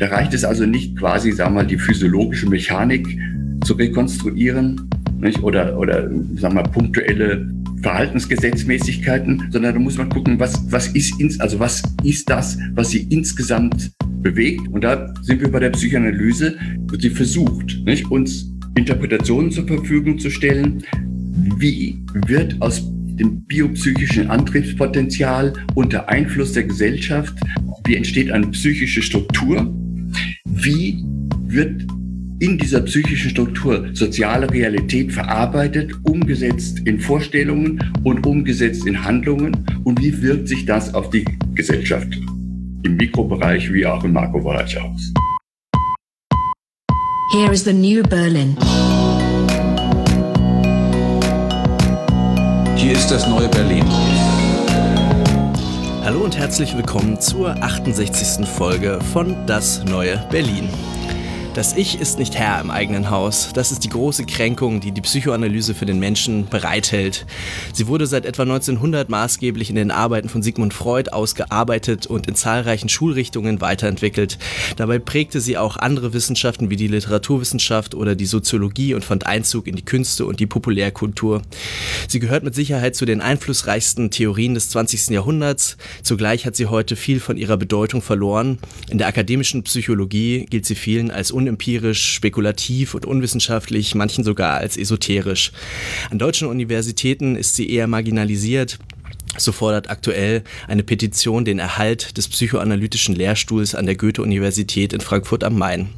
Da reicht es also nicht quasi, sagen wir mal, die physiologische Mechanik zu rekonstruieren nicht? oder, oder sagen wir mal, punktuelle Verhaltensgesetzmäßigkeiten, sondern da muss man gucken, was, was ist ins, also was ist das, was sie insgesamt bewegt. Und da sind wir bei der Psychoanalyse, sie versucht, nicht, uns Interpretationen zur Verfügung zu stellen. Wie wird aus dem biopsychischen Antriebspotenzial unter Einfluss der Gesellschaft, wie entsteht eine psychische Struktur? Wie wird in dieser psychischen Struktur soziale Realität verarbeitet, umgesetzt in Vorstellungen und umgesetzt in Handlungen und wie wirkt sich das auf die Gesellschaft im Mikrobereich wie auch im Makrobereich aus. Here is the new Berlin. Hier ist das neue Berlin. Hallo und herzlich willkommen zur 68. Folge von Das neue Berlin. Das Ich ist nicht Herr im eigenen Haus. Das ist die große Kränkung, die die Psychoanalyse für den Menschen bereithält. Sie wurde seit etwa 1900 maßgeblich in den Arbeiten von Sigmund Freud ausgearbeitet und in zahlreichen Schulrichtungen weiterentwickelt. Dabei prägte sie auch andere Wissenschaften wie die Literaturwissenschaft oder die Soziologie und fand Einzug in die Künste und die Populärkultur. Sie gehört mit Sicherheit zu den einflussreichsten Theorien des 20. Jahrhunderts. Zugleich hat sie heute viel von ihrer Bedeutung verloren. In der akademischen Psychologie gilt sie vielen als unempirisch, spekulativ und unwissenschaftlich, manchen sogar als esoterisch. An deutschen Universitäten ist sie eher marginalisiert so fordert aktuell eine Petition den Erhalt des psychoanalytischen Lehrstuhls an der Goethe-Universität in Frankfurt am Main.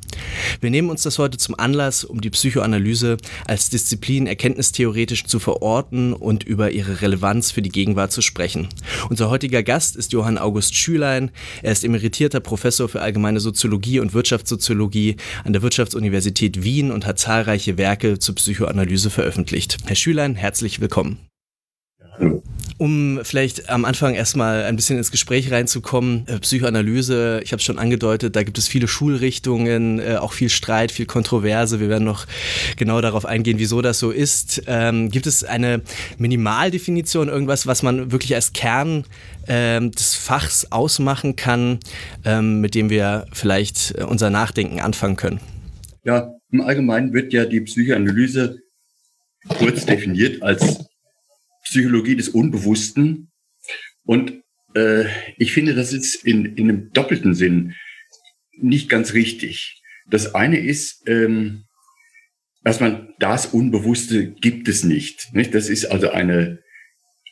Wir nehmen uns das heute zum Anlass, um die Psychoanalyse als Disziplin erkenntnistheoretisch zu verorten und über ihre Relevanz für die Gegenwart zu sprechen. Unser heutiger Gast ist Johann August Schülein. Er ist emeritierter Professor für allgemeine Soziologie und Wirtschaftssoziologie an der Wirtschaftsuniversität Wien und hat zahlreiche Werke zur Psychoanalyse veröffentlicht. Herr Schülein, herzlich willkommen. Hallo. Um vielleicht am Anfang erstmal ein bisschen ins Gespräch reinzukommen, äh, Psychoanalyse, ich habe es schon angedeutet, da gibt es viele Schulrichtungen, äh, auch viel Streit, viel Kontroverse. Wir werden noch genau darauf eingehen, wieso das so ist. Ähm, gibt es eine Minimaldefinition, irgendwas, was man wirklich als Kern ähm, des Fachs ausmachen kann, ähm, mit dem wir vielleicht äh, unser Nachdenken anfangen können? Ja, im Allgemeinen wird ja die Psychoanalyse kurz definiert als Psychologie des Unbewussten. Und äh, ich finde, das ist in, in einem doppelten Sinn nicht ganz richtig. Das eine ist, ähm, erstmal, das Unbewusste gibt es nicht, nicht. Das ist also eine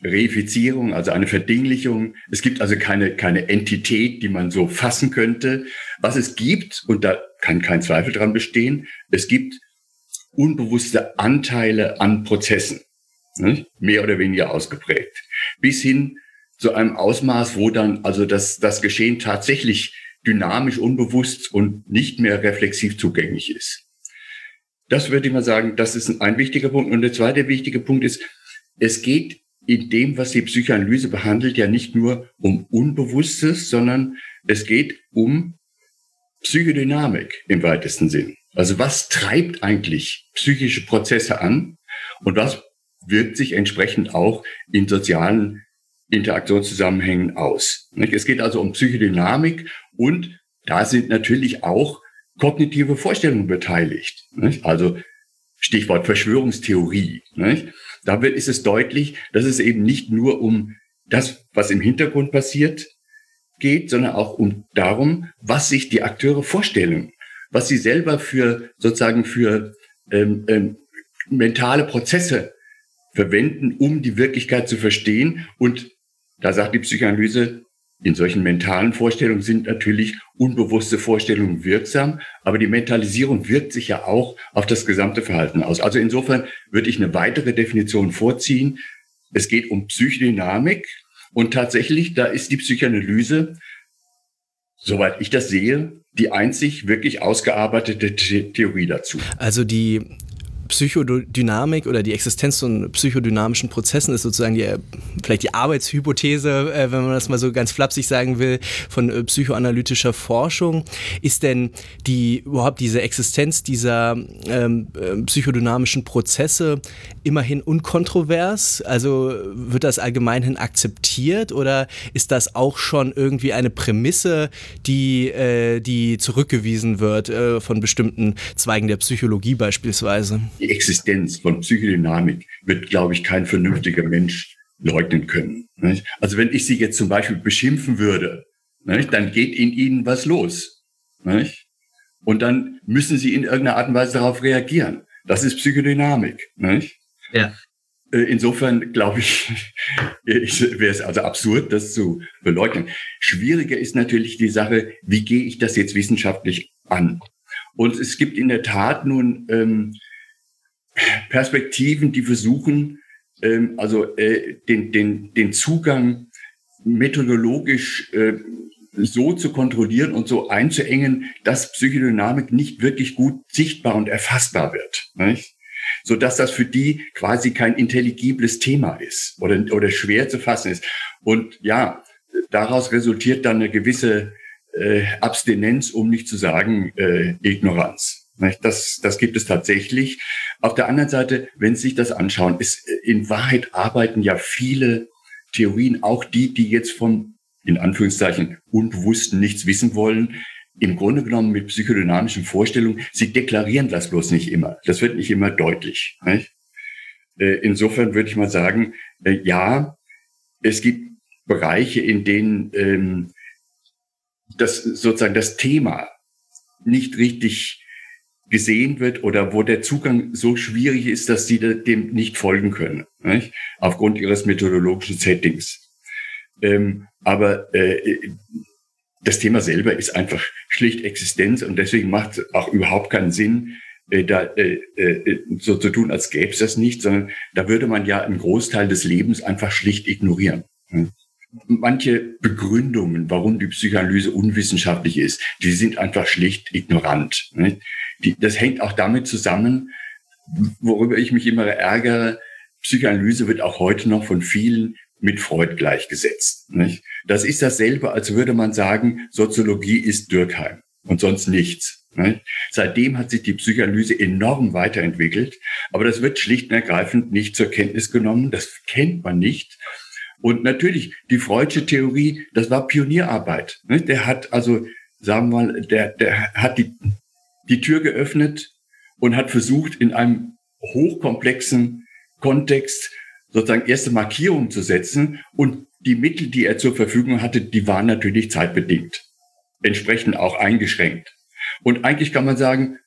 Reifizierung, also eine Verdinglichung. Es gibt also keine, keine Entität, die man so fassen könnte. Was es gibt, und da kann kein Zweifel dran bestehen, es gibt unbewusste Anteile an Prozessen mehr oder weniger ausgeprägt, bis hin zu einem Ausmaß, wo dann also das, das Geschehen tatsächlich dynamisch, unbewusst und nicht mehr reflexiv zugänglich ist. Das würde ich mal sagen, das ist ein wichtiger Punkt. Und der zweite wichtige Punkt ist, es geht in dem, was die Psychoanalyse behandelt, ja nicht nur um Unbewusstes, sondern es geht um Psychodynamik im weitesten Sinn. Also was treibt eigentlich psychische Prozesse an und was wirkt sich entsprechend auch in sozialen Interaktionszusammenhängen aus. Es geht also um Psychodynamik und da sind natürlich auch kognitive Vorstellungen beteiligt. Also Stichwort Verschwörungstheorie. Da ist es deutlich, dass es eben nicht nur um das, was im Hintergrund passiert, geht, sondern auch um darum, was sich die Akteure vorstellen, was sie selber für sozusagen für ähm, ähm, mentale Prozesse verwenden, um die Wirklichkeit zu verstehen. Und da sagt die Psychoanalyse, in solchen mentalen Vorstellungen sind natürlich unbewusste Vorstellungen wirksam, aber die Mentalisierung wirkt sich ja auch auf das gesamte Verhalten aus. Also insofern würde ich eine weitere Definition vorziehen. Es geht um Psychodynamik und tatsächlich, da ist die Psychoanalyse, soweit ich das sehe, die einzig wirklich ausgearbeitete Theorie dazu. Also die Psychodynamik oder die Existenz von psychodynamischen Prozessen ist sozusagen die, vielleicht die Arbeitshypothese, äh, wenn man das mal so ganz flapsig sagen will, von äh, psychoanalytischer Forschung. Ist denn die überhaupt diese Existenz dieser ähm, äh, psychodynamischen Prozesse immerhin unkontrovers? Also wird das allgemeinhin akzeptiert oder ist das auch schon irgendwie eine Prämisse, die, äh, die zurückgewiesen wird äh, von bestimmten Zweigen der Psychologie beispielsweise? Die Existenz von Psychodynamik wird, glaube ich, kein vernünftiger Mensch leugnen können. Nicht? Also wenn ich Sie jetzt zum Beispiel beschimpfen würde, nicht, dann geht in Ihnen was los. Nicht? Und dann müssen Sie in irgendeiner Art und Weise darauf reagieren. Das ist Psychodynamik. Ja. Äh, insofern glaube ich, wäre es also absurd, das zu beleugnen. Schwieriger ist natürlich die Sache, wie gehe ich das jetzt wissenschaftlich an? Und es gibt in der Tat nun ähm, Perspektiven, die versuchen, ähm, also äh, den, den, den Zugang methodologisch äh, so zu kontrollieren und so einzuengen, dass Psychodynamik nicht wirklich gut sichtbar und erfassbar wird. Nicht? so dass das für die quasi kein intelligibles Thema ist oder, oder schwer zu fassen ist. Und ja, daraus resultiert dann eine gewisse äh, Abstinenz, um nicht zu sagen äh, Ignoranz. Das, das gibt es tatsächlich. Auf der anderen Seite, wenn Sie sich das anschauen, ist äh, in Wahrheit arbeiten ja viele Theorien, auch die, die jetzt von in Anführungszeichen Unbewussten nichts wissen wollen, im Grunde genommen mit psychodynamischen Vorstellungen, sie deklarieren das bloß nicht immer. Das wird nicht immer deutlich. Nicht? Äh, insofern würde ich mal sagen, äh, ja, es gibt Bereiche, in denen ähm, das sozusagen das Thema nicht richtig gesehen wird oder wo der Zugang so schwierig ist, dass sie dem nicht folgen können, nicht? aufgrund ihres methodologischen Settings. Ähm, aber äh, das Thema selber ist einfach schlicht Existenz und deswegen macht es auch überhaupt keinen Sinn, äh, da äh, äh, so zu tun, als gäbe es das nicht, sondern da würde man ja einen Großteil des Lebens einfach schlicht ignorieren. Hm. Manche Begründungen, warum die Psychoanalyse unwissenschaftlich ist, die sind einfach schlicht ignorant. Die, das hängt auch damit zusammen, worüber ich mich immer ärgere. Psychoanalyse wird auch heute noch von vielen mit Freud gleichgesetzt. Nicht? Das ist dasselbe, als würde man sagen, Soziologie ist Dürkheim und sonst nichts. Nicht? Seitdem hat sich die Psychoanalyse enorm weiterentwickelt, aber das wird schlicht und ergreifend nicht zur Kenntnis genommen. Das kennt man nicht. Und natürlich, die Freudsche Theorie, das war Pionierarbeit. Nicht? Der hat also, sagen wir mal, der, der hat die, die Tür geöffnet und hat versucht, in einem hochkomplexen Kontext sozusagen erste Markierungen zu setzen. Und die Mittel, die er zur Verfügung hatte, die waren natürlich zeitbedingt, entsprechend auch eingeschränkt. Und eigentlich kann man sagen,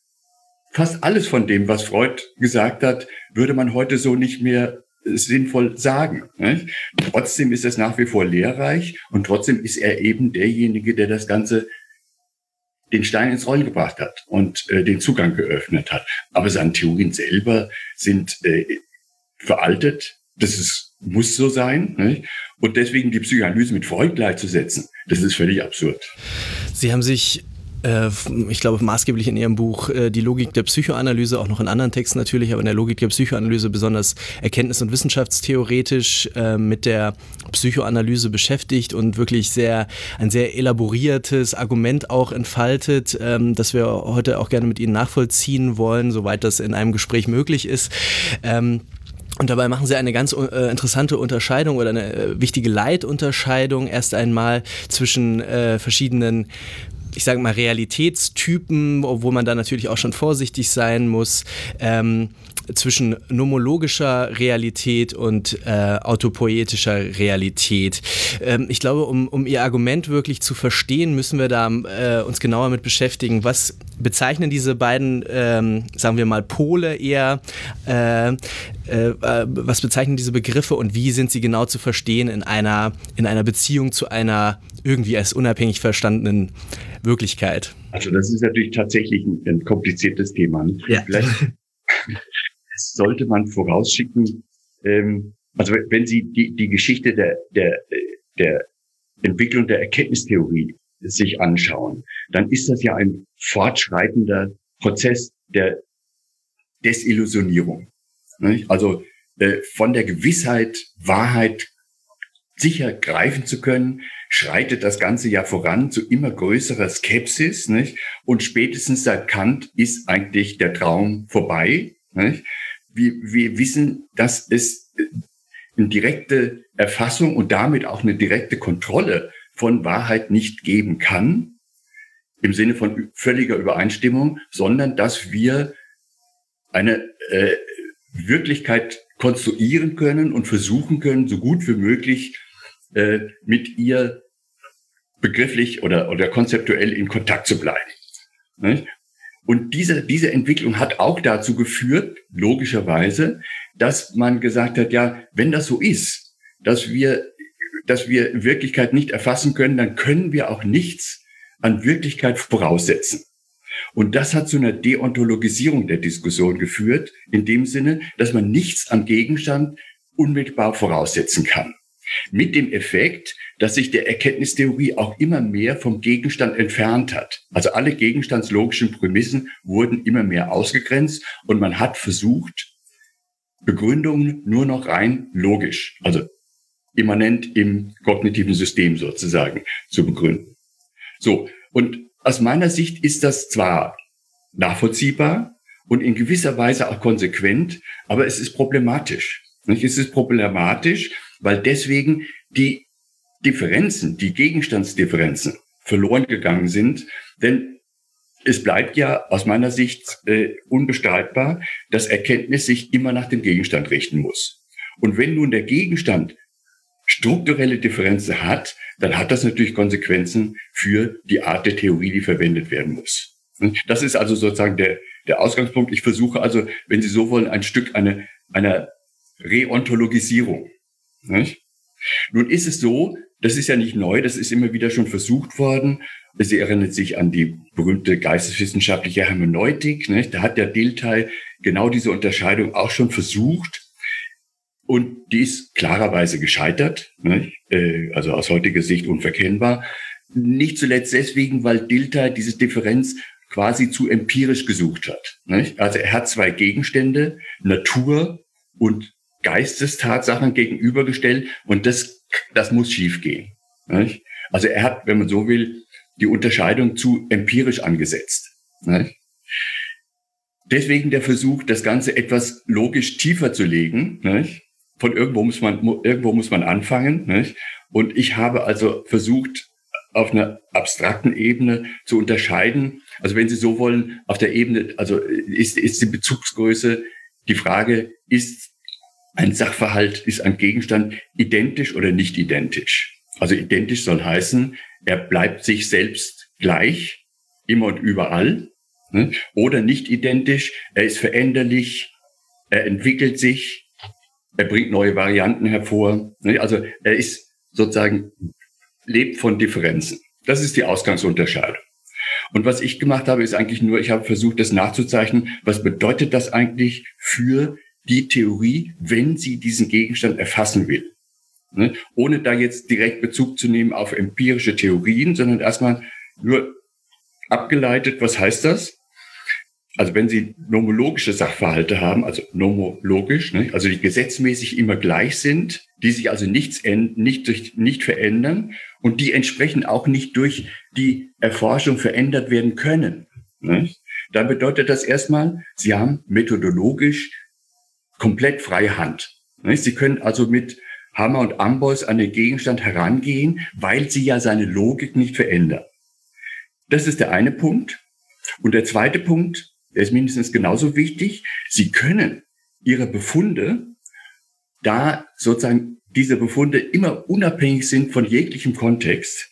fast alles von dem, was Freud gesagt hat, würde man heute so nicht mehr sinnvoll sagen. Nicht? Trotzdem ist es nach wie vor lehrreich und trotzdem ist er eben derjenige, der das Ganze den Stein ins Rollen gebracht hat und äh, den Zugang geöffnet hat. Aber seine Theorien selber sind äh, veraltet, das ist, muss so sein. Nicht? Und deswegen die Psychoanalyse mit Freud gleichzusetzen, das ist völlig absurd. Sie haben sich äh, ich glaube, maßgeblich in Ihrem Buch äh, die Logik der Psychoanalyse, auch noch in anderen Texten natürlich, aber in der Logik der Psychoanalyse besonders erkenntnis- und wissenschaftstheoretisch äh, mit der Psychoanalyse beschäftigt und wirklich sehr ein sehr elaboriertes Argument auch entfaltet, ähm, das wir heute auch gerne mit Ihnen nachvollziehen wollen, soweit das in einem Gespräch möglich ist. Ähm, und dabei machen sie eine ganz äh, interessante Unterscheidung oder eine äh, wichtige Leitunterscheidung erst einmal zwischen äh, verschiedenen ich sage mal, Realitätstypen, obwohl man da natürlich auch schon vorsichtig sein muss. Ähm, zwischen nomologischer Realität und äh, autopoetischer Realität. Ähm, ich glaube, um, um Ihr Argument wirklich zu verstehen, müssen wir da äh, uns genauer mit beschäftigen. Was bezeichnen diese beiden, ähm, sagen wir mal, Pole eher? Äh, äh, was bezeichnen diese Begriffe und wie sind sie genau zu verstehen in einer, in einer Beziehung zu einer irgendwie als unabhängig verstandenen Wirklichkeit? Also das ist natürlich tatsächlich ein, ein kompliziertes Thema. Ja. Vielleicht sollte man vorausschicken, ähm, also wenn Sie die, die Geschichte der, der, der Entwicklung der Erkenntnistheorie sich anschauen, dann ist das ja ein fortschreitender Prozess, der Desillusionierung. Also äh, von der Gewissheit, Wahrheit sicher greifen zu können, schreitet das Ganze ja voran zu immer größerer Skepsis. Nicht? Und spätestens seit Kant ist eigentlich der Traum vorbei. Nicht? Wir, wir wissen, dass es eine direkte Erfassung und damit auch eine direkte Kontrolle von Wahrheit nicht geben kann, im Sinne von völliger Übereinstimmung, sondern dass wir eine äh, Wirklichkeit konstruieren können und versuchen können, so gut wie möglich äh, mit ihr begrifflich oder, oder konzeptuell in Kontakt zu bleiben. Und diese, diese Entwicklung hat auch dazu geführt, logischerweise, dass man gesagt hat, ja, wenn das so ist, dass wir, dass wir Wirklichkeit nicht erfassen können, dann können wir auch nichts an Wirklichkeit voraussetzen. Und das hat zu einer Deontologisierung der Diskussion geführt, in dem Sinne, dass man nichts am Gegenstand unmittelbar voraussetzen kann. Mit dem Effekt, dass sich der Erkenntnistheorie auch immer mehr vom Gegenstand entfernt hat. Also alle gegenstandslogischen Prämissen wurden immer mehr ausgegrenzt und man hat versucht, Begründungen nur noch rein logisch, also immanent im kognitiven System sozusagen zu begründen. So. Und aus meiner Sicht ist das zwar nachvollziehbar und in gewisser Weise auch konsequent, aber es ist problematisch. Es ist problematisch, weil deswegen die Differenzen, die Gegenstandsdifferenzen verloren gegangen sind. Denn es bleibt ja aus meiner Sicht äh, unbestreitbar, dass Erkenntnis sich immer nach dem Gegenstand richten muss. Und wenn nun der Gegenstand strukturelle Differenzen hat, dann hat das natürlich Konsequenzen für die Art der Theorie, die verwendet werden muss. Das ist also sozusagen der, der Ausgangspunkt. Ich versuche also, wenn Sie so wollen, ein Stück einer, einer Reontologisierung. Nicht? Nun ist es so, das ist ja nicht neu, das ist immer wieder schon versucht worden. Sie erinnert sich an die berühmte geisteswissenschaftliche Hermeneutik. Nicht? Da hat der Dilthey genau diese Unterscheidung auch schon versucht. Und die ist klarerweise gescheitert, nicht? Äh, also aus heutiger Sicht unverkennbar. Nicht zuletzt deswegen, weil Dilthey diese Differenz quasi zu empirisch gesucht hat. Nicht? Also er hat zwei Gegenstände, Natur und Geistestatsachen gegenübergestellt und das, das muss schiefgehen. Nicht? Also er hat, wenn man so will, die Unterscheidung zu empirisch angesetzt. Nicht? Deswegen der Versuch, das Ganze etwas logisch tiefer zu legen. Nicht? Von irgendwo muss man, irgendwo muss man anfangen. Und ich habe also versucht, auf einer abstrakten Ebene zu unterscheiden. Also wenn Sie so wollen, auf der Ebene, also ist, ist die Bezugsgröße die Frage, ist ein Sachverhalt ist ein Gegenstand identisch oder nicht identisch. Also identisch soll heißen, er bleibt sich selbst gleich, immer und überall. Ne? Oder nicht identisch, er ist veränderlich, er entwickelt sich, er bringt neue Varianten hervor. Ne? Also er ist sozusagen, lebt von Differenzen. Das ist die Ausgangsunterscheidung. Und was ich gemacht habe, ist eigentlich nur, ich habe versucht, das nachzuzeichnen, was bedeutet das eigentlich für die Theorie, wenn sie diesen Gegenstand erfassen will. Ne? Ohne da jetzt direkt Bezug zu nehmen auf empirische Theorien, sondern erstmal nur abgeleitet, was heißt das? Also wenn Sie nomologische Sachverhalte haben, also nomologisch, ne, also die gesetzmäßig immer gleich sind, die sich also nichts, nicht, durch, nicht verändern und die entsprechend auch nicht durch die Erforschung verändert werden können, ne, dann bedeutet das erstmal, Sie haben methodologisch komplett freie Hand. Sie können also mit Hammer und Amboss an den Gegenstand herangehen, weil sie ja seine Logik nicht verändern. Das ist der eine Punkt. Und der zweite Punkt, der ist mindestens genauso wichtig. Sie können ihre Befunde, da sozusagen diese Befunde immer unabhängig sind von jeglichem Kontext,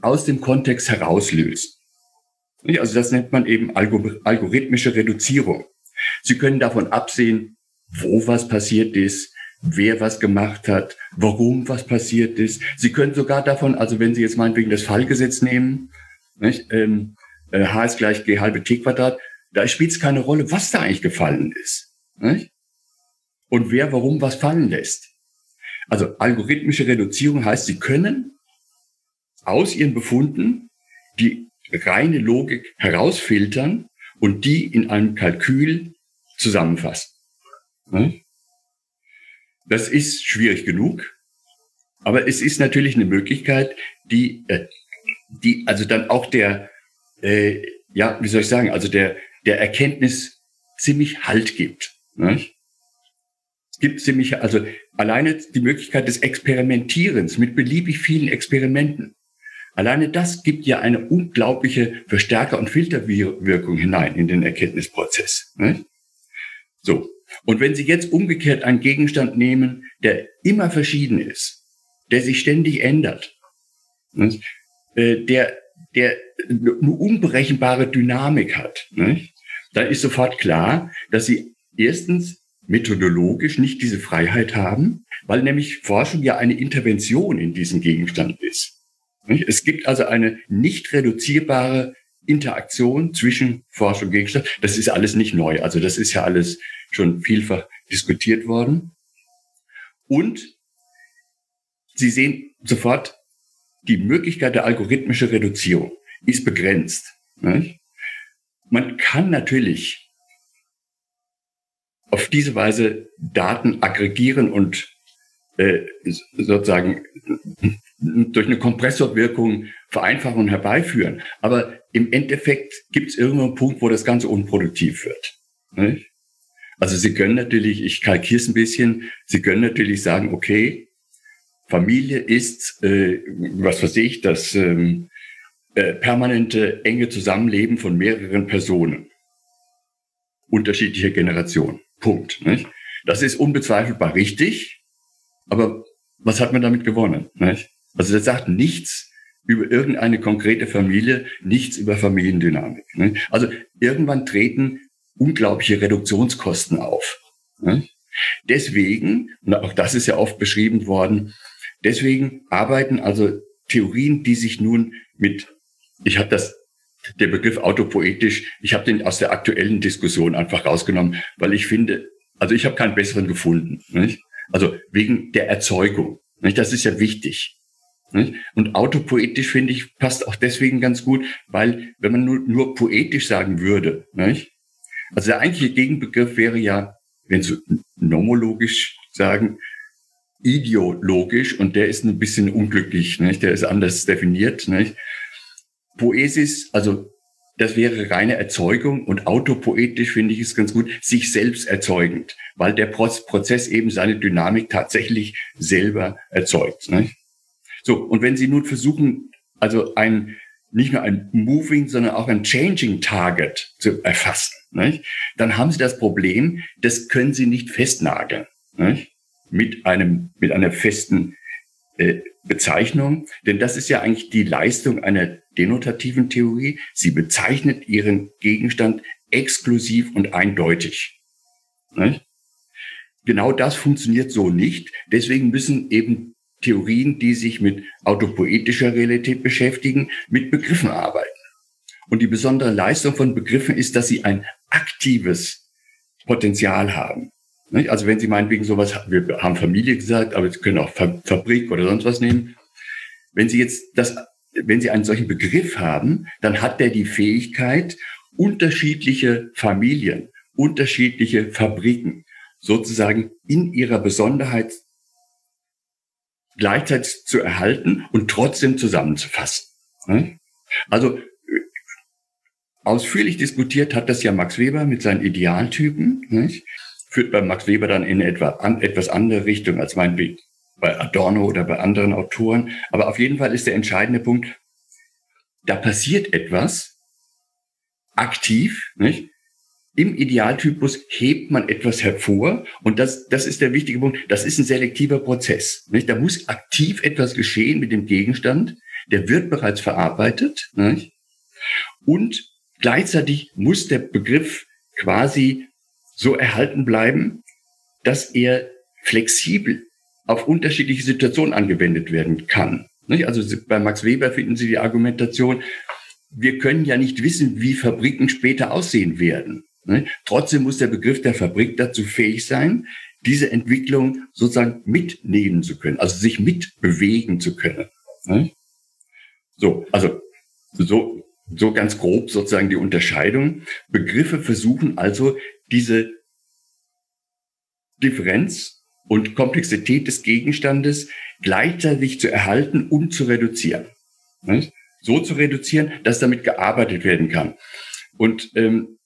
aus dem Kontext herauslösen. Also das nennt man eben algorithmische Reduzierung. Sie können davon absehen, wo was passiert ist, wer was gemacht hat, warum was passiert ist. Sie können sogar davon, also wenn Sie jetzt meinetwegen das Fallgesetz nehmen, nicht, ähm, äh, H ist gleich G halbe T Quadrat, da spielt es keine Rolle, was da eigentlich gefallen ist. Nicht? Und wer warum was fallen lässt. Also algorithmische Reduzierung heißt, Sie können aus Ihren Befunden die reine Logik herausfiltern und die in einem Kalkül zusammenfassen. Ne? Das ist schwierig genug, aber es ist natürlich eine Möglichkeit, die, äh, die also dann auch der, äh, ja, wie soll ich sagen, also der, der Erkenntnis ziemlich Halt gibt. Ne? Es gibt ziemlich, also alleine die Möglichkeit des Experimentierens mit beliebig vielen Experimenten. Alleine das gibt ja eine unglaubliche Verstärker- und Filterwirkung hinein in den Erkenntnisprozess. Ne? So. Und wenn Sie jetzt umgekehrt einen Gegenstand nehmen, der immer verschieden ist, der sich ständig ändert, ne? äh, der, der eine unberechenbare Dynamik hat, ne? dann ist sofort klar, dass Sie erstens methodologisch nicht diese Freiheit haben, weil nämlich Forschung ja eine Intervention in diesen Gegenstand ist. Es gibt also eine nicht reduzierbare Interaktion zwischen Forschung und Gegenstand. Das ist alles nicht neu. Also das ist ja alles schon vielfach diskutiert worden. Und Sie sehen sofort, die Möglichkeit der algorithmischen Reduzierung ist begrenzt. Man kann natürlich auf diese Weise Daten aggregieren und äh, sozusagen durch eine Kompressorwirkung Vereinfachungen herbeiführen. Aber im Endeffekt gibt es irgendwo einen Punkt, wo das Ganze unproduktiv wird. Nicht? Also Sie können natürlich, ich kalkiere es ein bisschen, Sie können natürlich sagen, okay, Familie ist, äh, was weiß ich, das ähm, äh, permanente enge Zusammenleben von mehreren Personen unterschiedlicher Generationen. Punkt. Nicht? Das ist unbezweifelbar richtig, aber was hat man damit gewonnen? Nicht? Also das sagt nichts über irgendeine konkrete Familie, nichts über Familiendynamik. Ne? Also irgendwann treten unglaubliche Reduktionskosten auf. Ne? Deswegen, und auch das ist ja oft beschrieben worden, deswegen arbeiten also Theorien, die sich nun mit, ich habe das, der Begriff autopoetisch, ich habe den aus der aktuellen Diskussion einfach rausgenommen, weil ich finde, also ich habe keinen besseren gefunden. Nicht? Also wegen der Erzeugung. Nicht? Das ist ja wichtig. Und autopoetisch finde ich passt auch deswegen ganz gut, weil wenn man nur, nur poetisch sagen würde, nicht? Also der eigentliche Gegenbegriff wäre ja, wenn Sie nomologisch sagen, ideologisch und der ist ein bisschen unglücklich, nicht? der ist anders definiert. Nicht? Poesis, also das wäre reine Erzeugung und autopoetisch finde ich es ganz gut, sich selbst erzeugend, weil der Prozess eben seine Dynamik tatsächlich selber erzeugt. Nicht? So, und wenn Sie nun versuchen, also ein, nicht nur ein Moving, sondern auch ein Changing Target zu erfassen, nicht? dann haben Sie das Problem, das können Sie nicht festnageln. Nicht? Mit einem, mit einer festen äh, Bezeichnung, denn das ist ja eigentlich die Leistung einer denotativen Theorie. Sie bezeichnet ihren Gegenstand exklusiv und eindeutig. Nicht? Genau das funktioniert so nicht. Deswegen müssen eben Theorien, die sich mit autopoetischer Realität beschäftigen, mit Begriffen arbeiten. Und die besondere Leistung von Begriffen ist, dass sie ein aktives Potenzial haben. Also wenn Sie meinetwegen sowas, wir haben Familie gesagt, aber Sie können auch Fabrik oder sonst was nehmen. Wenn Sie jetzt das, wenn Sie einen solchen Begriff haben, dann hat der die Fähigkeit, unterschiedliche Familien, unterschiedliche Fabriken sozusagen in ihrer Besonderheit gleichzeitig zu erhalten und trotzdem zusammenzufassen. Also ausführlich diskutiert hat das ja Max Weber mit seinen Idealtypen. Nicht? Führt bei Max Weber dann in etwa an, etwas andere Richtung als mein bei Adorno oder bei anderen Autoren. Aber auf jeden Fall ist der entscheidende Punkt, da passiert etwas aktiv, nicht? Im Idealtypus hebt man etwas hervor und das, das ist der wichtige Punkt. Das ist ein selektiver Prozess. Nicht? Da muss aktiv etwas geschehen mit dem Gegenstand. Der wird bereits verarbeitet. Nicht? Und gleichzeitig muss der Begriff quasi so erhalten bleiben, dass er flexibel auf unterschiedliche Situationen angewendet werden kann. Nicht? Also bei Max Weber finden Sie die Argumentation, wir können ja nicht wissen, wie Fabriken später aussehen werden. Trotzdem muss der Begriff der Fabrik dazu fähig sein, diese Entwicklung sozusagen mitnehmen zu können, also sich mitbewegen zu können. Ne? So, also so, so ganz grob sozusagen die Unterscheidung. Begriffe versuchen also diese Differenz und Komplexität des Gegenstandes gleichzeitig zu erhalten und zu reduzieren. So zu reduzieren, dass damit gearbeitet werden kann. Und ähm,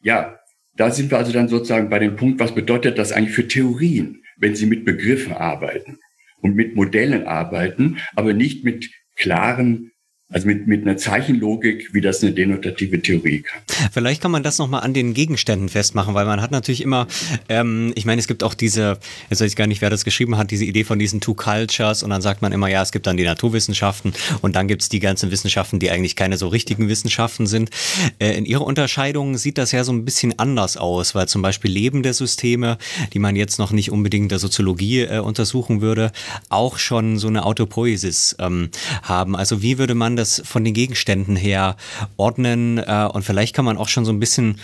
ja, da sind wir also dann sozusagen bei dem Punkt, was bedeutet das eigentlich für Theorien, wenn sie mit Begriffen arbeiten und mit Modellen arbeiten, aber nicht mit klaren also mit, mit einer Zeichenlogik, wie das eine denotative Theorie kann. Vielleicht kann man das nochmal an den Gegenständen festmachen, weil man hat natürlich immer, ähm, ich meine, es gibt auch diese, jetzt weiß ich gar nicht, wer das geschrieben hat, diese Idee von diesen Two Cultures und dann sagt man immer, ja, es gibt dann die Naturwissenschaften und dann gibt es die ganzen Wissenschaften, die eigentlich keine so richtigen Wissenschaften sind. Äh, in ihrer Unterscheidung sieht das ja so ein bisschen anders aus, weil zum Beispiel lebende Systeme, die man jetzt noch nicht unbedingt der Soziologie äh, untersuchen würde, auch schon so eine Autopoiesis ähm, haben. Also wie würde man das von den Gegenständen her ordnen äh, und vielleicht kann man auch schon so ein bisschen,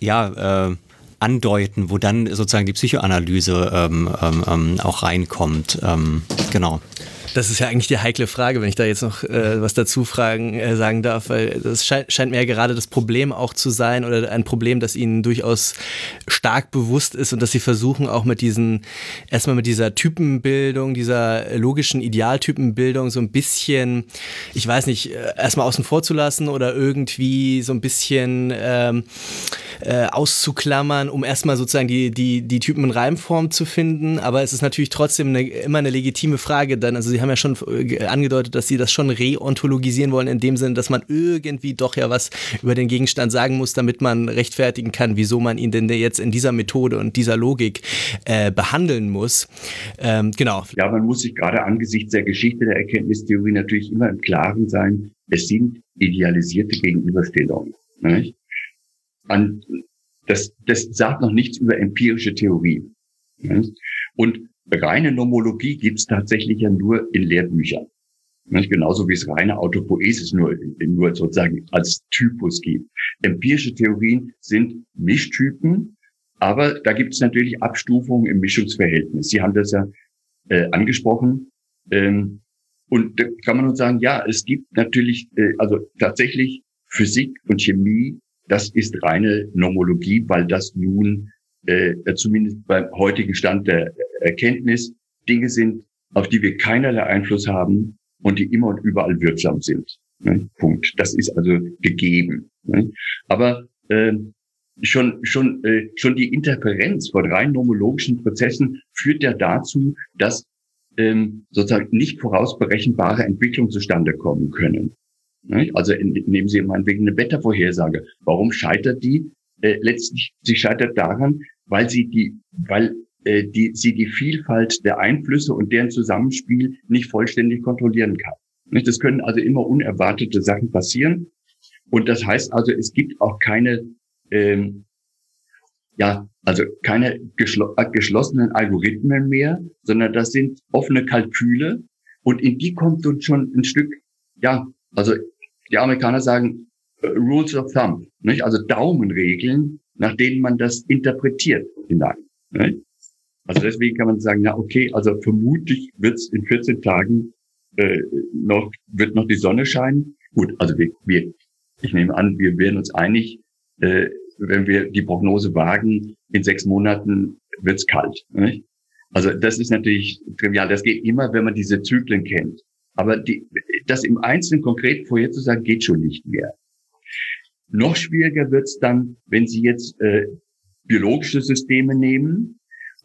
ja, äh, andeuten, wo dann sozusagen die Psychoanalyse ähm, ähm, ähm auch reinkommt. Ähm, genau. Das ist ja eigentlich die heikle Frage, wenn ich da jetzt noch äh, was dazu fragen, äh, sagen darf, weil das scheint, scheint mir ja gerade das Problem auch zu sein oder ein Problem, das ihnen durchaus stark bewusst ist und dass sie versuchen auch mit diesen, erstmal mit dieser Typenbildung, dieser logischen Idealtypenbildung so ein bisschen, ich weiß nicht, äh, erstmal außen vor zu lassen oder irgendwie so ein bisschen ähm, äh, auszuklammern, um erstmal sozusagen die, die, die Typen in Reimform zu finden. Aber es ist natürlich trotzdem eine, immer eine legitime Frage dann. Also sie haben ja schon äh, angedeutet, dass sie das schon reontologisieren wollen, in dem Sinne, dass man irgendwie doch ja was über den Gegenstand sagen muss, damit man rechtfertigen kann, wieso man ihn denn jetzt in dieser Methode und dieser Logik äh, behandeln muss. Ähm, genau. Ja, man muss sich gerade angesichts der Geschichte der Erkenntnistheorie natürlich immer im Klaren sein, es sind idealisierte Gegenüberstellungen. Nicht? Und das, das sagt noch nichts über empirische Theorie. Nicht? Und reine Nomologie gibt es tatsächlich ja nur in Lehrbüchern. Nicht? Genauso wie es reine Autopoesis nur, nur sozusagen als Typus gibt. Empirische Theorien sind Mischtypen, aber da gibt es natürlich Abstufungen im Mischungsverhältnis. Sie haben das ja äh, angesprochen. Ähm, und da kann man nur sagen, ja, es gibt natürlich, äh, also tatsächlich Physik und Chemie, das ist reine Nomologie, weil das nun äh, zumindest beim heutigen Stand der Erkenntnis Dinge sind, auf die wir keinerlei Einfluss haben und die immer und überall wirksam sind. Ne? Punkt. Das ist also gegeben. Ne? Aber äh, schon schon äh, schon die Interferenz von rein nomologischen Prozessen führt ja dazu, dass ähm, sozusagen nicht vorausberechenbare Entwicklungen zustande kommen können. Ne? Also in, nehmen Sie meinetwegen eine Wettervorhersage. Warum scheitert die? Äh, letztlich, sie scheitert daran, weil sie die, weil die, sie die Vielfalt der Einflüsse und deren Zusammenspiel nicht vollständig kontrollieren kann. Nicht? Das können also immer unerwartete Sachen passieren. Und das heißt also, es gibt auch keine, ähm, ja, also keine geschl äh, geschlossenen Algorithmen mehr, sondern das sind offene Kalküle. Und in die kommt uns schon ein Stück, ja, also die Amerikaner sagen uh, Rules of Thumb, nicht? also Daumenregeln, nach denen man das interpretiert hinein. Nicht? Also deswegen kann man sagen, na okay, also vermutlich wird es in 14 Tagen äh, noch, wird noch die Sonne scheinen. Gut, also wir, wir, ich nehme an, wir werden uns einig, äh, wenn wir die Prognose wagen, in sechs Monaten wird's kalt. Nicht? Also das ist natürlich trivial. Das geht immer, wenn man diese Zyklen kennt. Aber die, das im Einzelnen konkret vorherzusagen, geht schon nicht mehr. Noch schwieriger wird's dann, wenn Sie jetzt äh, biologische Systeme nehmen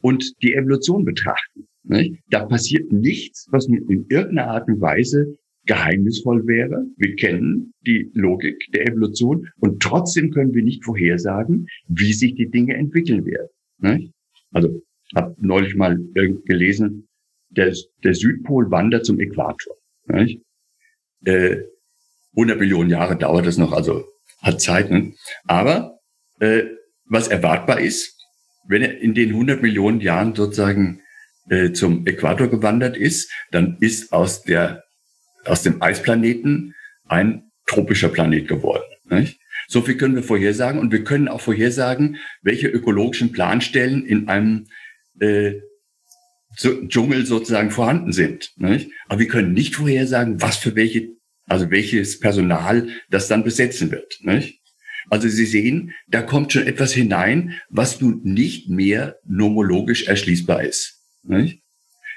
und die Evolution betrachten. Nicht? Da passiert nichts, was in irgendeiner Art und Weise geheimnisvoll wäre. Wir kennen die Logik der Evolution und trotzdem können wir nicht vorhersagen, wie sich die Dinge entwickeln werden. Nicht? Also habe neulich mal gelesen, der, der Südpol wandert zum Äquator. Nicht? Äh, 100 Millionen Jahre dauert es noch, also hat Zeit. Ne? Aber äh, was erwartbar ist, wenn er in den 100 Millionen Jahren sozusagen äh, zum Äquator gewandert ist, dann ist aus der aus dem Eisplaneten ein tropischer Planet geworden. Nicht? So viel können wir vorhersagen und wir können auch vorhersagen, welche ökologischen Planstellen in einem äh, Dschungel sozusagen vorhanden sind. Nicht? Aber wir können nicht vorhersagen, was für welche, also welches Personal das dann besetzen wird. Nicht? Also Sie sehen, da kommt schon etwas hinein, was nun nicht mehr nomologisch erschließbar ist.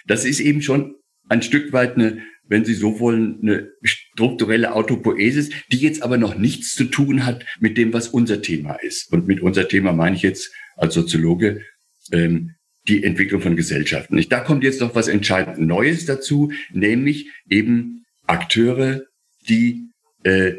Das ist eben schon ein Stück weit eine, wenn Sie so wollen, eine strukturelle Autopoesis, die jetzt aber noch nichts zu tun hat mit dem, was unser Thema ist. Und mit unser Thema meine ich jetzt als Soziologe ähm, die Entwicklung von Gesellschaften. Da kommt jetzt noch was entscheidend Neues dazu, nämlich eben Akteure, die äh,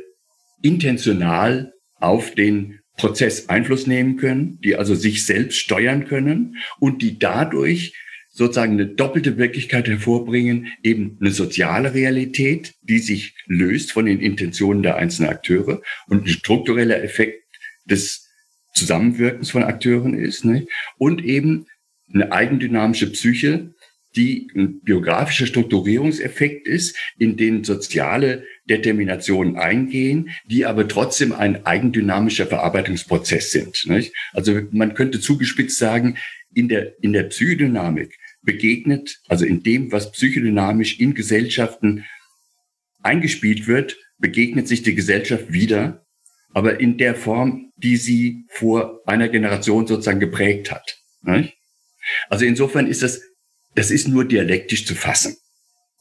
intentional auf den Prozess Einfluss nehmen können, die also sich selbst steuern können und die dadurch sozusagen eine doppelte Wirklichkeit hervorbringen, eben eine soziale Realität, die sich löst von den Intentionen der einzelnen Akteure und ein struktureller Effekt des Zusammenwirkens von Akteuren ist, ne? und eben eine eigendynamische Psyche, die ein biografischer Strukturierungseffekt ist, in den soziale Determinationen eingehen, die aber trotzdem ein eigendynamischer Verarbeitungsprozess sind. Nicht? Also man könnte zugespitzt sagen, in der, in der Psychodynamik begegnet, also in dem, was psychodynamisch in Gesellschaften eingespielt wird, begegnet sich die Gesellschaft wieder, aber in der Form, die sie vor einer Generation sozusagen geprägt hat. Nicht? Also insofern ist das, das ist nur dialektisch zu fassen.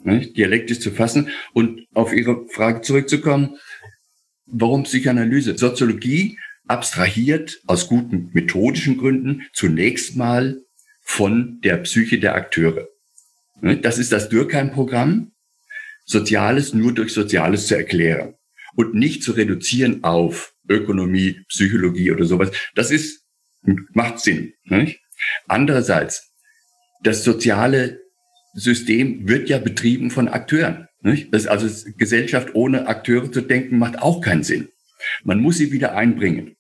Nicht? Dialektisch zu fassen. Und auf Ihre Frage zurückzukommen, warum Psychoanalyse? Soziologie abstrahiert aus guten methodischen Gründen zunächst mal von der Psyche der Akteure. Das ist das Durkheim-Programm, Soziales nur durch Soziales zu erklären und nicht zu reduzieren auf Ökonomie, Psychologie oder sowas. Das ist, macht Sinn. Nicht? Andererseits, das soziale System wird ja betrieben von Akteuren. Nicht? Das, also Gesellschaft ohne Akteure zu denken, macht auch keinen Sinn. Man muss sie wieder einbringen.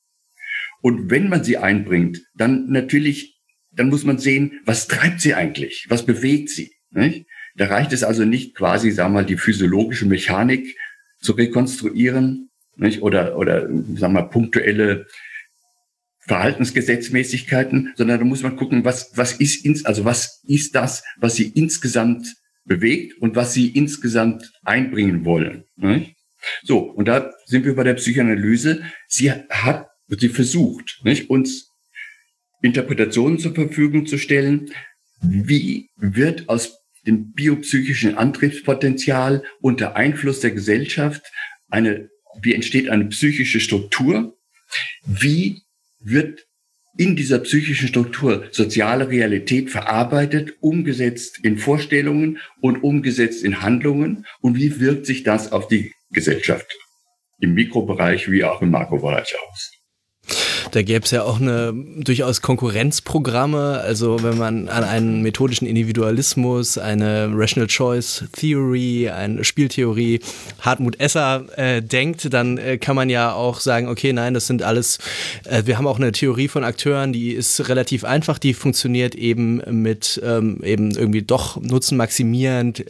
Und wenn man sie einbringt, dann natürlich, dann muss man sehen, was treibt sie eigentlich? Was bewegt sie? Nicht? Da reicht es also nicht quasi, sagen wir mal, die physiologische Mechanik zu rekonstruieren, nicht? Oder, oder, sagen wir mal, punktuelle Verhaltensgesetzmäßigkeiten, sondern da muss man gucken, was, was ist ins, also was ist das, was sie insgesamt bewegt und was sie insgesamt einbringen wollen. Nicht? So, und da sind wir bei der Psychoanalyse. Sie hat, sie versucht, nicht, uns Interpretationen zur Verfügung zu stellen. Wie wird aus dem biopsychischen Antriebspotenzial unter Einfluss der Gesellschaft eine, wie entsteht eine psychische Struktur? Wie wird in dieser psychischen Struktur soziale Realität verarbeitet, umgesetzt in Vorstellungen und umgesetzt in Handlungen? Und wie wirkt sich das auf die Gesellschaft im Mikrobereich wie auch im Makrobereich aus? Da gäbe es ja auch eine durchaus Konkurrenzprogramme. Also wenn man an einen methodischen Individualismus, eine Rational Choice Theory, eine Spieltheorie Hartmut Esser äh, denkt, dann äh, kann man ja auch sagen, okay, nein, das sind alles, äh, wir haben auch eine Theorie von Akteuren, die ist relativ einfach, die funktioniert eben mit ähm, eben irgendwie doch nutzenmaximierend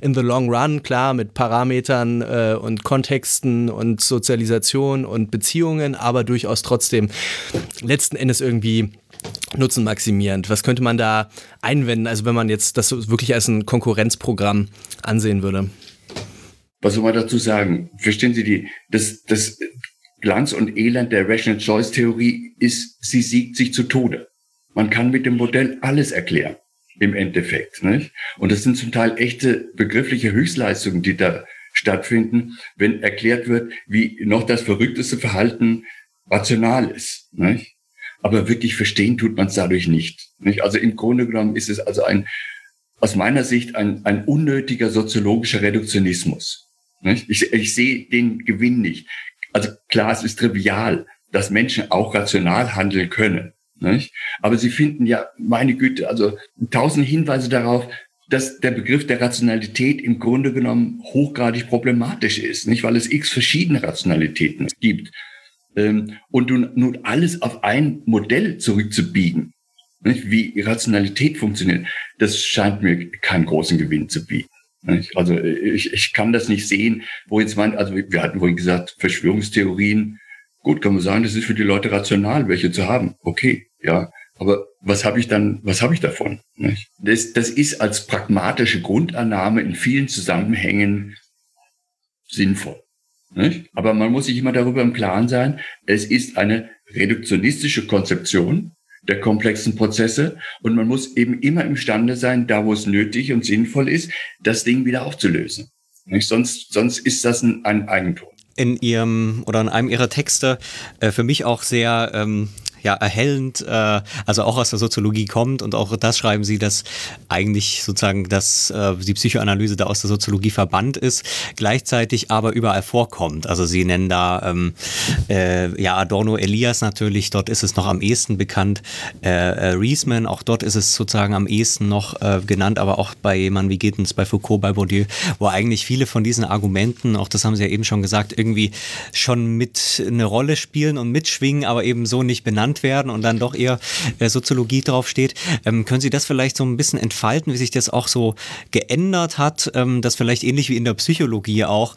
in the long run, klar, mit Parametern äh, und Kontexten und Sozialisation und Beziehungen, aber durchaus trotzdem letzten Endes irgendwie nutzenmaximierend. Was könnte man da einwenden, also wenn man jetzt das wirklich als ein Konkurrenzprogramm ansehen würde? Was soll man dazu sagen? Verstehen Sie die, das, das Glanz und Elend der Rational Choice Theorie ist, sie siegt sich zu Tode. Man kann mit dem Modell alles erklären. Im Endeffekt, nicht? Und das sind zum Teil echte begriffliche Höchstleistungen, die da stattfinden, wenn erklärt wird, wie noch das verrückteste Verhalten rational ist. Nicht? Aber wirklich verstehen tut man es dadurch nicht, nicht. Also im Grunde genommen ist es also ein, aus meiner Sicht ein, ein unnötiger soziologischer Reduktionismus. Nicht? Ich, ich sehe den Gewinn nicht. Also klar, es ist trivial, dass Menschen auch rational handeln können. Nicht? Aber sie finden ja, meine Güte, also tausend Hinweise darauf, dass der Begriff der Rationalität im Grunde genommen hochgradig problematisch ist, nicht weil es x verschiedene Rationalitäten gibt. Ähm, und nun, nun alles auf ein Modell zurückzubiegen, nicht? wie Rationalität funktioniert, das scheint mir keinen großen Gewinn zu bieten. Nicht? Also ich, ich kann das nicht sehen, wo jetzt man, also wir hatten vorhin gesagt, Verschwörungstheorien, gut, kann man sagen, das ist für die Leute rational, welche zu haben. Okay, ja. Aber was habe ich dann, was habe ich davon? Nicht? Das, das ist als pragmatische Grundannahme in vielen Zusammenhängen sinnvoll. Nicht? Aber man muss sich immer darüber im Klaren sein, es ist eine reduktionistische Konzeption der komplexen Prozesse und man muss eben immer imstande sein, da wo es nötig und sinnvoll ist, das Ding wieder aufzulösen. Nicht? Sonst, sonst ist das ein, Eigentum in ihrem oder in einem ihrer Texte äh, für mich auch sehr ähm, ja, erhellend, äh, also auch aus der Soziologie kommt und auch das schreiben sie, dass eigentlich sozusagen dass äh, die Psychoanalyse da aus der Soziologie verbannt ist, gleichzeitig aber überall vorkommt. Also sie nennen da ähm, äh, ja Adorno Elias natürlich, dort ist es noch am ehesten bekannt, äh, äh, Riesman, auch dort ist es sozusagen am ehesten noch äh, genannt, aber auch bei jemandem wie Gittens, bei Foucault, bei Bourdieu, wo eigentlich viele von diesen Argumenten, auch das haben sie ja eben schon gesagt, irgendwie schon mit eine Rolle spielen und mitschwingen, aber eben so nicht benannt genannt werden und dann doch eher äh, Soziologie draufsteht. Ähm, können Sie das vielleicht so ein bisschen entfalten, wie sich das auch so geändert hat, ähm, dass vielleicht ähnlich wie in der Psychologie auch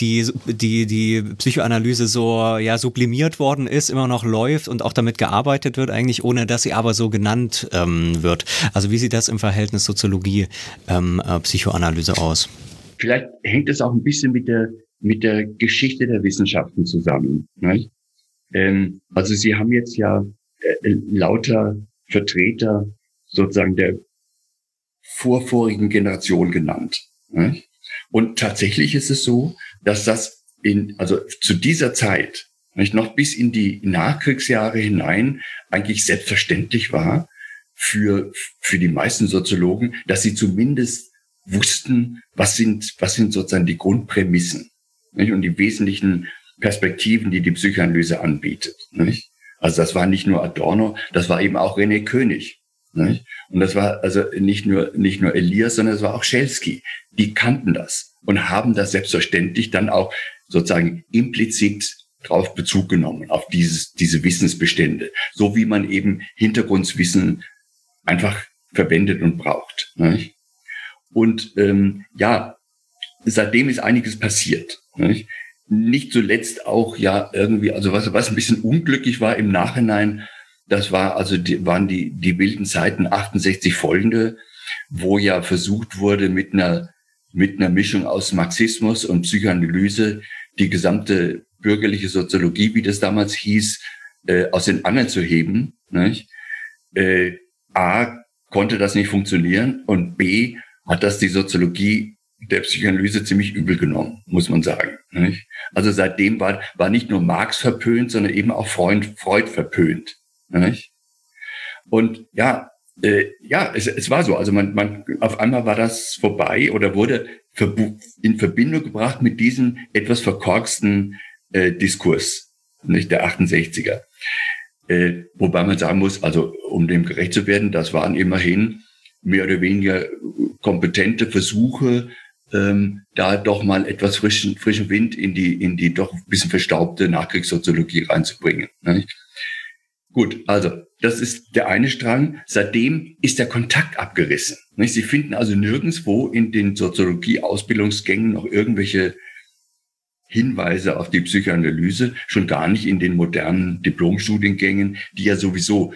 die, die, die Psychoanalyse so ja, sublimiert worden ist, immer noch läuft und auch damit gearbeitet wird, eigentlich ohne dass sie aber so genannt ähm, wird. Also wie sieht das im Verhältnis Soziologie-Psychoanalyse ähm, äh, aus? Vielleicht hängt es auch ein bisschen mit der mit der Geschichte der Wissenschaften zusammen. Nicht? Ähm, also Sie haben jetzt ja äh, lauter Vertreter sozusagen der vorvorigen Generation genannt. Ne? Und tatsächlich ist es so, dass das in, also zu dieser Zeit, nicht, noch bis in die Nachkriegsjahre hinein eigentlich selbstverständlich war für, für die meisten Soziologen, dass sie zumindest wussten, was sind, was sind sozusagen die Grundprämissen nicht, und die wesentlichen Perspektiven, die die Psychoanalyse anbietet. Nicht? Also das war nicht nur Adorno, das war eben auch René König. Nicht? Und das war also nicht nur, nicht nur Elias, sondern es war auch Schelsky. Die kannten das und haben das selbstverständlich dann auch sozusagen implizit drauf Bezug genommen, auf dieses, diese Wissensbestände. So wie man eben Hintergrundwissen einfach verwendet und braucht. Nicht? Und ähm, ja, seitdem ist einiges passiert. Nicht? Nicht zuletzt auch ja irgendwie, also was, was ein bisschen unglücklich war im Nachhinein, das war also die, waren die, die wilden Zeiten 68 folgende, wo ja versucht wurde mit einer, mit einer Mischung aus Marxismus und Psychoanalyse die gesamte bürgerliche Soziologie, wie das damals hieß, äh, aus den Angeln zu heben. Nicht? Äh, A, konnte das nicht funktionieren und B, hat das die Soziologie der Psychoanalyse ziemlich übel genommen, muss man sagen. Nicht? Also seitdem war, war nicht nur Marx verpönt, sondern eben auch Freud, Freud verpönt. Nicht? Und ja, äh, ja, es, es war so. Also man, man, auf einmal war das vorbei oder wurde in Verbindung gebracht mit diesem etwas verkorksten äh, Diskurs, nicht der 68er. Äh, wobei man sagen muss, also um dem gerecht zu werden, das waren immerhin mehr oder weniger kompetente Versuche, ähm, da doch mal etwas frischen, frischen Wind in die, in die doch ein bisschen verstaubte Nachkriegssoziologie reinzubringen. Nicht? Gut, also das ist der eine Strang. Seitdem ist der Kontakt abgerissen. Nicht? Sie finden also nirgendswo in den Soziologie-Ausbildungsgängen noch irgendwelche Hinweise auf die Psychoanalyse, schon gar nicht in den modernen Diplomstudiengängen, die ja sowieso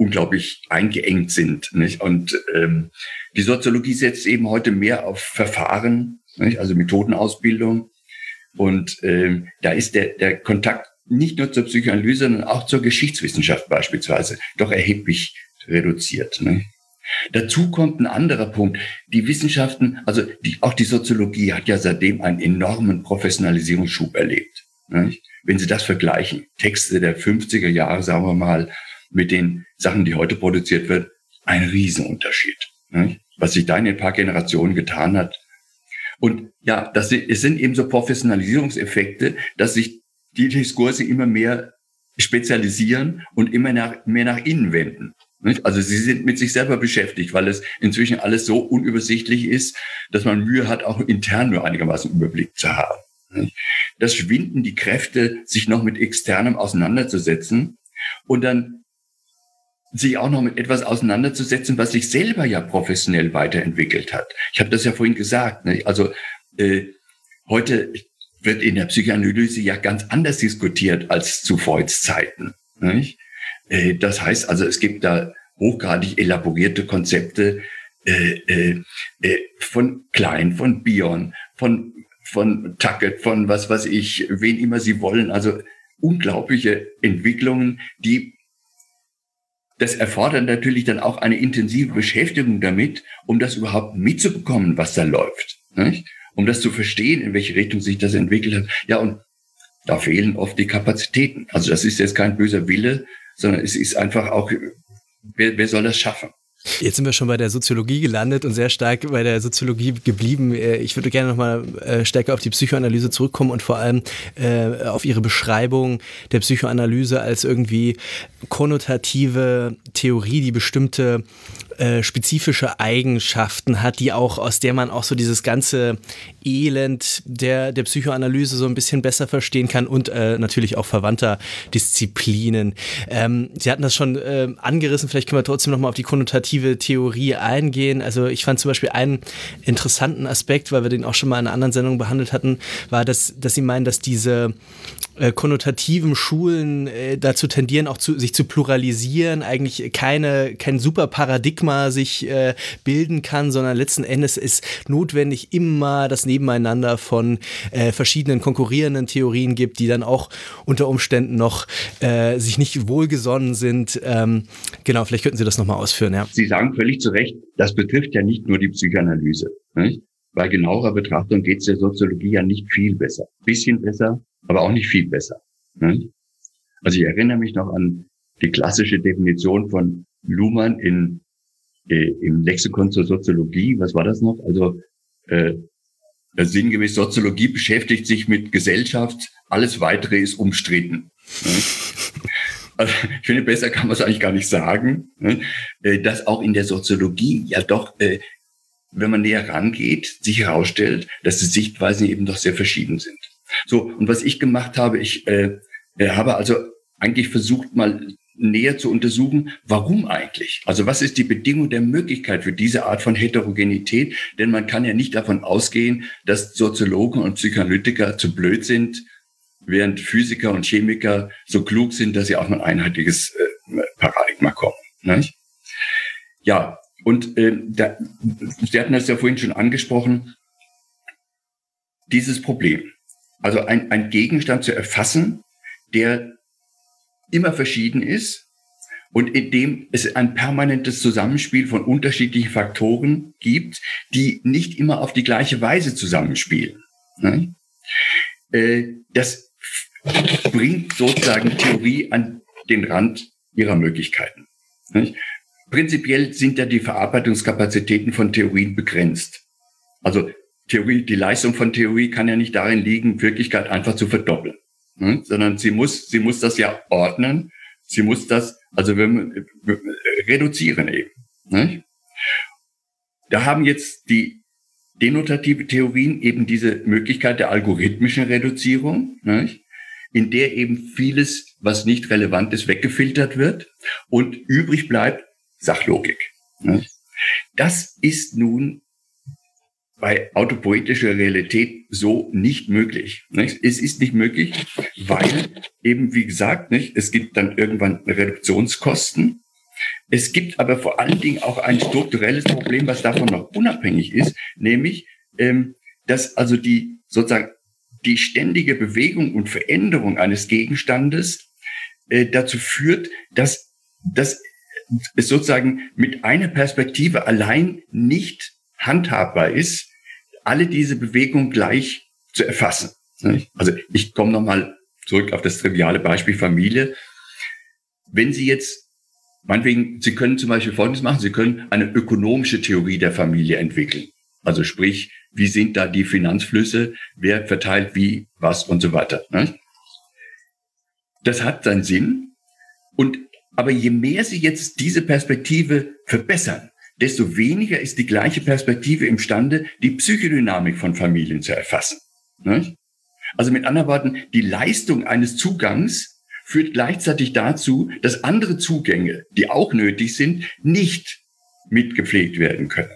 unglaublich eingeengt sind. Nicht? Und ähm, die Soziologie setzt eben heute mehr auf Verfahren, nicht? also Methodenausbildung. Und ähm, da ist der, der Kontakt nicht nur zur Psychoanalyse, sondern auch zur Geschichtswissenschaft beispielsweise doch erheblich reduziert. Nicht? Dazu kommt ein anderer Punkt. Die Wissenschaften, also die, auch die Soziologie hat ja seitdem einen enormen Professionalisierungsschub erlebt. Nicht? Wenn Sie das vergleichen, Texte der 50er Jahre, sagen wir mal, mit den Sachen, die heute produziert wird, ein Riesenunterschied. Was sich da in ein paar Generationen getan hat. Und ja, das, es sind eben so Professionalisierungseffekte, dass sich die Diskurse immer mehr spezialisieren und immer nach, mehr nach innen wenden. Also sie sind mit sich selber beschäftigt, weil es inzwischen alles so unübersichtlich ist, dass man Mühe hat, auch intern nur einigermaßen Überblick zu haben. Das schwinden die Kräfte, sich noch mit externem auseinanderzusetzen. Und dann sich auch noch mit etwas auseinanderzusetzen, was sich selber ja professionell weiterentwickelt hat. Ich habe das ja vorhin gesagt. Ne? Also äh, heute wird in der Psychoanalyse ja ganz anders diskutiert als zu Freuds Zeiten. Nicht? Äh, das heißt also, es gibt da hochgradig elaborierte Konzepte äh, äh, äh von Klein, von Bion, von von Tuckett, von was weiß ich, wen immer sie wollen. Also unglaubliche Entwicklungen, die das erfordert natürlich dann auch eine intensive Beschäftigung damit, um das überhaupt mitzubekommen, was da läuft. Nicht? Um das zu verstehen, in welche Richtung sich das entwickelt hat. Ja, und da fehlen oft die Kapazitäten. Also das ist jetzt kein böser Wille, sondern es ist einfach auch, wer, wer soll das schaffen? Jetzt sind wir schon bei der Soziologie gelandet und sehr stark bei der Soziologie geblieben. Äh, ich würde gerne nochmal äh, stärker auf die Psychoanalyse zurückkommen und vor allem äh, auf Ihre Beschreibung der Psychoanalyse als irgendwie konnotative Theorie, die bestimmte äh, spezifische Eigenschaften hat, die auch, aus der man auch so dieses ganze Elend der, der Psychoanalyse so ein bisschen besser verstehen kann und äh, natürlich auch verwandter Disziplinen. Ähm, Sie hatten das schon äh, angerissen, vielleicht können wir trotzdem nochmal auf die konnotative Theorie eingehen. Also ich fand zum Beispiel einen interessanten Aspekt, weil wir den auch schon mal in einer anderen Sendung behandelt hatten, war, dass, dass Sie meinen, dass diese äh, konnotativen Schulen äh, dazu tendieren, auch zu, sich zu pluralisieren, eigentlich keine, kein super Paradigma sich äh, bilden kann, sondern letzten Endes ist notwendig immer das Nebeneinander von äh, verschiedenen konkurrierenden Theorien gibt, die dann auch unter Umständen noch äh, sich nicht wohlgesonnen sind. Ähm, genau, vielleicht könnten Sie das nochmal ausführen. Ja. Sie sagen völlig zu Recht, das betrifft ja nicht nur die Psychoanalyse. Nicht? Bei genauerer Betrachtung geht es der Soziologie ja nicht viel besser. Bisschen besser, aber auch nicht viel besser. Ne? Also ich erinnere mich noch an die klassische Definition von Luhmann in, äh, im Lexikon zur Soziologie. Was war das noch? Also äh, sinngemäß Soziologie beschäftigt sich mit Gesellschaft, alles weitere ist umstritten. Ne? Also, ich finde, besser kann man es eigentlich gar nicht sagen, ne? Äh, dass auch in der Soziologie ja doch, äh, wenn man näher rangeht, sich herausstellt, dass die Sichtweisen eben doch sehr verschieden sind. So, und was ich gemacht habe, ich äh, äh, habe also eigentlich versucht, mal näher zu untersuchen, warum eigentlich? Also was ist die Bedingung der Möglichkeit für diese Art von Heterogenität? Denn man kann ja nicht davon ausgehen, dass Soziologen und Psychoanalytiker zu blöd sind, während Physiker und Chemiker so klug sind, dass sie auf ein einheitliches äh, Paradigma kommen. Nicht? Ja, und äh, da, Sie hatten das ja vorhin schon angesprochen, dieses Problem. Also ein, ein Gegenstand zu erfassen, der immer verschieden ist und in dem es ein permanentes Zusammenspiel von unterschiedlichen Faktoren gibt, die nicht immer auf die gleiche Weise zusammenspielen. Ne? Äh, das bringt sozusagen Theorie an den Rand ihrer Möglichkeiten. Ne? Prinzipiell sind ja die Verarbeitungskapazitäten von Theorien begrenzt. Also Theorie, die Leistung von Theorie kann ja nicht darin liegen, Wirklichkeit einfach zu verdoppeln, ne? sondern sie muss, sie muss das ja ordnen. Sie muss das, also wir, wir reduzieren eben. Ne? Da haben jetzt die denotative Theorien eben diese Möglichkeit der algorithmischen Reduzierung, ne? in der eben vieles, was nicht relevant ist, weggefiltert wird und übrig bleibt Sachlogik. Ne? Das ist nun bei autopoetischer Realität so nicht möglich. Nicht? Es ist nicht möglich, weil eben, wie gesagt, nicht, es gibt dann irgendwann Reduktionskosten. Es gibt aber vor allen Dingen auch ein strukturelles Problem, was davon noch unabhängig ist, nämlich, ähm, dass also die sozusagen die ständige Bewegung und Veränderung eines Gegenstandes äh, dazu führt, dass, dass es sozusagen mit einer Perspektive allein nicht handhabbar ist, alle diese Bewegungen gleich zu erfassen. Also ich komme nochmal zurück auf das triviale Beispiel Familie. Wenn Sie jetzt, meinetwegen, Sie können zum Beispiel Folgendes machen, Sie können eine ökonomische Theorie der Familie entwickeln. Also sprich, wie sind da die Finanzflüsse, wer verteilt wie, was und so weiter. Das hat seinen Sinn. Und, aber je mehr Sie jetzt diese Perspektive verbessern, desto weniger ist die gleiche Perspektive imstande, die Psychodynamik von Familien zu erfassen. Also mit anderen Worten, die Leistung eines Zugangs führt gleichzeitig dazu, dass andere Zugänge, die auch nötig sind, nicht mitgepflegt werden können.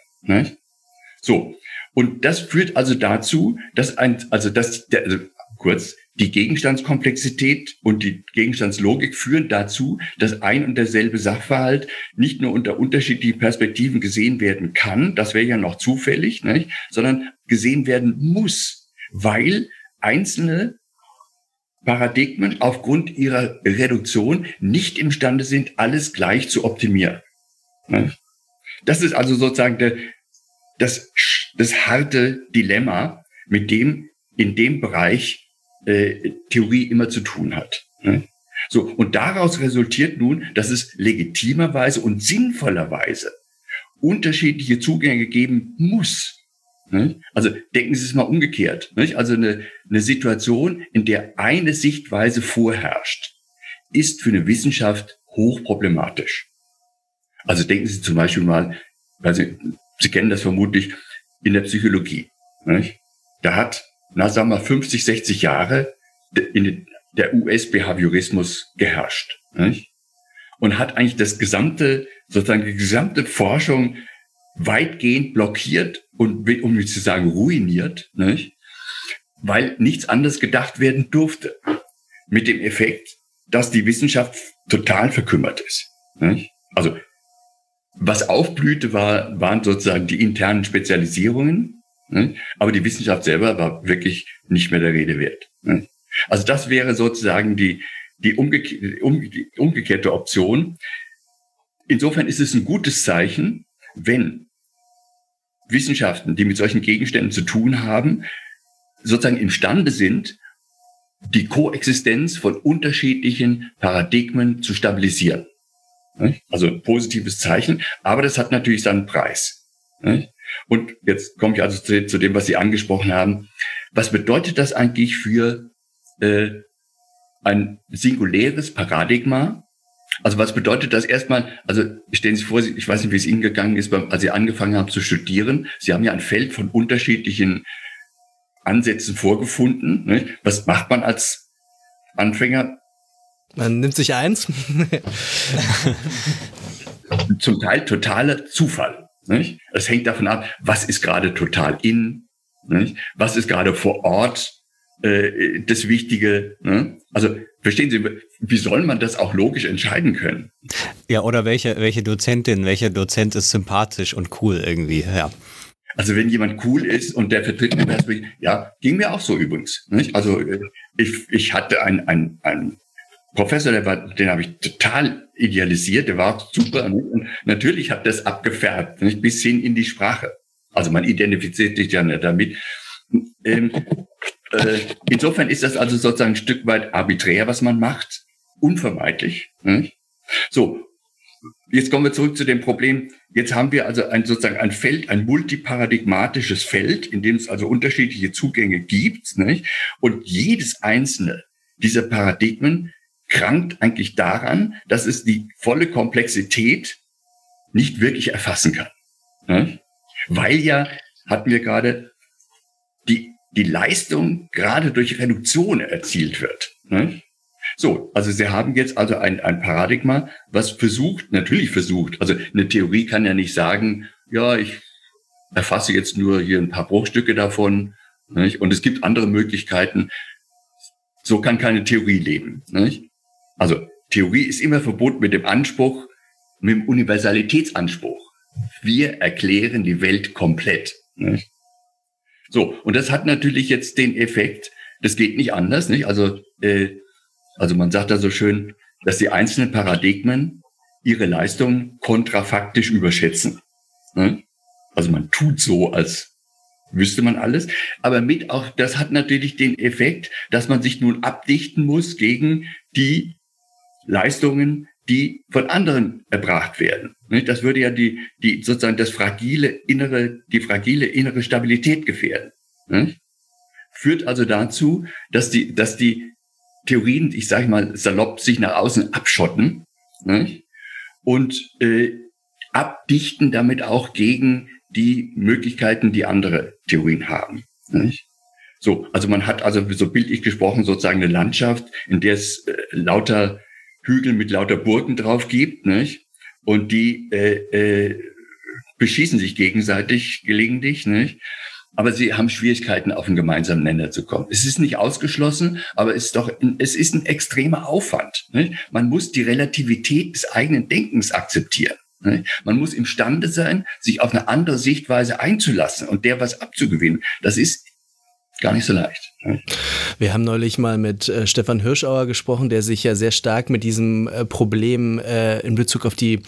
So. Und das führt also dazu, dass ein, also das, der, also kurz, die Gegenstandskomplexität und die Gegenstandslogik führen dazu, dass ein und derselbe Sachverhalt nicht nur unter unterschiedlichen Perspektiven gesehen werden kann, das wäre ja noch zufällig, nicht? sondern gesehen werden muss. weil einzelne Paradigmen aufgrund ihrer Reduktion nicht imstande sind, alles gleich zu optimieren. Das ist also sozusagen der, das, das harte Dilemma, mit dem in dem Bereich äh, Theorie immer zu tun hat. So, und daraus resultiert nun, dass es legitimerweise und sinnvollerweise unterschiedliche Zugänge geben muss. Also denken Sie es mal umgekehrt. Also eine, eine Situation, in der eine Sichtweise vorherrscht, ist für eine Wissenschaft hochproblematisch. Also denken Sie zum Beispiel mal, also Sie kennen das vermutlich in der Psychologie. Da hat, na sagen wir, 50, 60 Jahre in der US-Behaviorismus geherrscht. Nicht? Und hat eigentlich das gesamte, sozusagen die gesamte Forschung weitgehend blockiert und, um nicht zu sagen, ruiniert, nicht? weil nichts anderes gedacht werden durfte. Mit dem Effekt, dass die Wissenschaft total verkümmert ist. Nicht? Also, was aufblühte, war, waren sozusagen die internen Spezialisierungen? Aber die Wissenschaft selber war wirklich nicht mehr der Rede wert. Nicht? Also das wäre sozusagen die, die, umgeke um, die umgekehrte Option. Insofern ist es ein gutes Zeichen, wenn Wissenschaften, die mit solchen Gegenständen zu tun haben, sozusagen imstande sind, die Koexistenz von unterschiedlichen Paradigmen zu stabilisieren. Also ein positives Zeichen, aber das hat natürlich seinen Preis. Und jetzt komme ich also zu, dem, was Sie angesprochen haben. Was bedeutet das eigentlich für äh, ein singuläres Paradigma. Also was bedeutet das erstmal? Also stellen Sie sich vor, ich weiß nicht, wie es Ihnen gegangen ist, als Sie angefangen haben zu studieren. Sie haben ja ein Feld von unterschiedlichen Ansätzen vorgefunden. Nicht? Was macht man als Anfänger? Man nimmt sich eins. Zum Teil totaler Zufall. Nicht? Es hängt davon ab, was ist gerade total in, nicht? was ist gerade vor Ort äh, das Wichtige. Ne? Also verstehen Sie, wie soll man das auch logisch entscheiden können? Ja, oder welche, welche Dozentin, welcher Dozent ist sympathisch und cool irgendwie, ja. Also wenn jemand cool ist und der vertritt eine Perspektive, ja, ging mir auch so übrigens. Nicht? Also äh, ich, ich hatte einen ein, ein Professor, der war, den habe ich total idealisiert, der war super. Und natürlich hat das abgefärbt, nicht? bis hin in die Sprache. Also man identifiziert sich ja nicht damit. Ähm, äh, insofern ist das also sozusagen ein Stück weit arbiträr, was man macht. Unvermeidlich. Nicht? So. Jetzt kommen wir zurück zu dem Problem. Jetzt haben wir also ein, sozusagen ein Feld, ein multiparadigmatisches Feld, in dem es also unterschiedliche Zugänge gibt. Nicht? Und jedes einzelne dieser Paradigmen krankt eigentlich daran, dass es die volle Komplexität nicht wirklich erfassen kann. Nicht? Weil ja, hatten wir gerade, die die Leistung gerade durch Reduktion erzielt wird. Ne? So, also Sie haben jetzt also ein, ein Paradigma, was versucht, natürlich versucht, also eine Theorie kann ja nicht sagen, ja, ich erfasse jetzt nur hier ein paar Bruchstücke davon nicht? und es gibt andere Möglichkeiten. So kann keine Theorie leben. Nicht? Also Theorie ist immer verbunden mit dem Anspruch, mit dem Universalitätsanspruch. Wir erklären die Welt komplett. So, und das hat natürlich jetzt den Effekt, das geht nicht anders, nicht? Also, äh, also man sagt da so schön, dass die einzelnen Paradigmen ihre Leistung kontrafaktisch überschätzen. Ne? Also man tut so, als wüsste man alles. Aber mit auch, das hat natürlich den Effekt, dass man sich nun abdichten muss gegen die Leistungen, die von anderen erbracht werden. Das würde ja die, die sozusagen das fragile innere, die fragile innere Stabilität gefährden. Führt also dazu, dass die, dass die Theorien, ich sage mal salopp, sich nach außen abschotten und äh, abdichten damit auch gegen die Möglichkeiten, die andere Theorien haben. So, also man hat also so bildlich gesprochen sozusagen eine Landschaft, in der es äh, lauter Hügel mit lauter Burgen drauf gibt, nicht? Und die äh, äh, beschießen sich gegenseitig gelegentlich, nicht? Aber sie haben Schwierigkeiten, auf einen gemeinsamen Nenner zu kommen. Es ist nicht ausgeschlossen, aber es ist doch, es ist ein extremer Aufwand. Nicht? Man muss die Relativität des eigenen Denkens akzeptieren. Nicht? Man muss imstande sein, sich auf eine andere Sichtweise einzulassen und der was abzugewinnen. Das ist gar nicht so leicht. Wir haben neulich mal mit äh, Stefan Hirschauer gesprochen, der sich ja sehr stark mit diesem äh, Problem äh, in Bezug auf die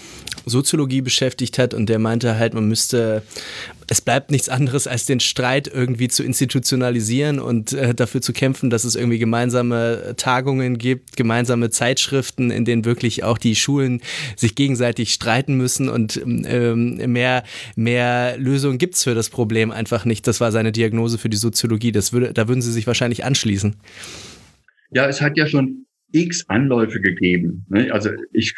Soziologie beschäftigt hat und der meinte halt, man müsste, es bleibt nichts anderes, als den Streit irgendwie zu institutionalisieren und äh, dafür zu kämpfen, dass es irgendwie gemeinsame Tagungen gibt, gemeinsame Zeitschriften, in denen wirklich auch die Schulen sich gegenseitig streiten müssen und ähm, mehr, mehr Lösungen gibt's für das Problem einfach nicht. Das war seine Diagnose für die Soziologie. Das würde, da würden Sie sich wahrscheinlich anschließen. Ja, es hat ja schon x Anläufe gegeben. Ne? Also ich,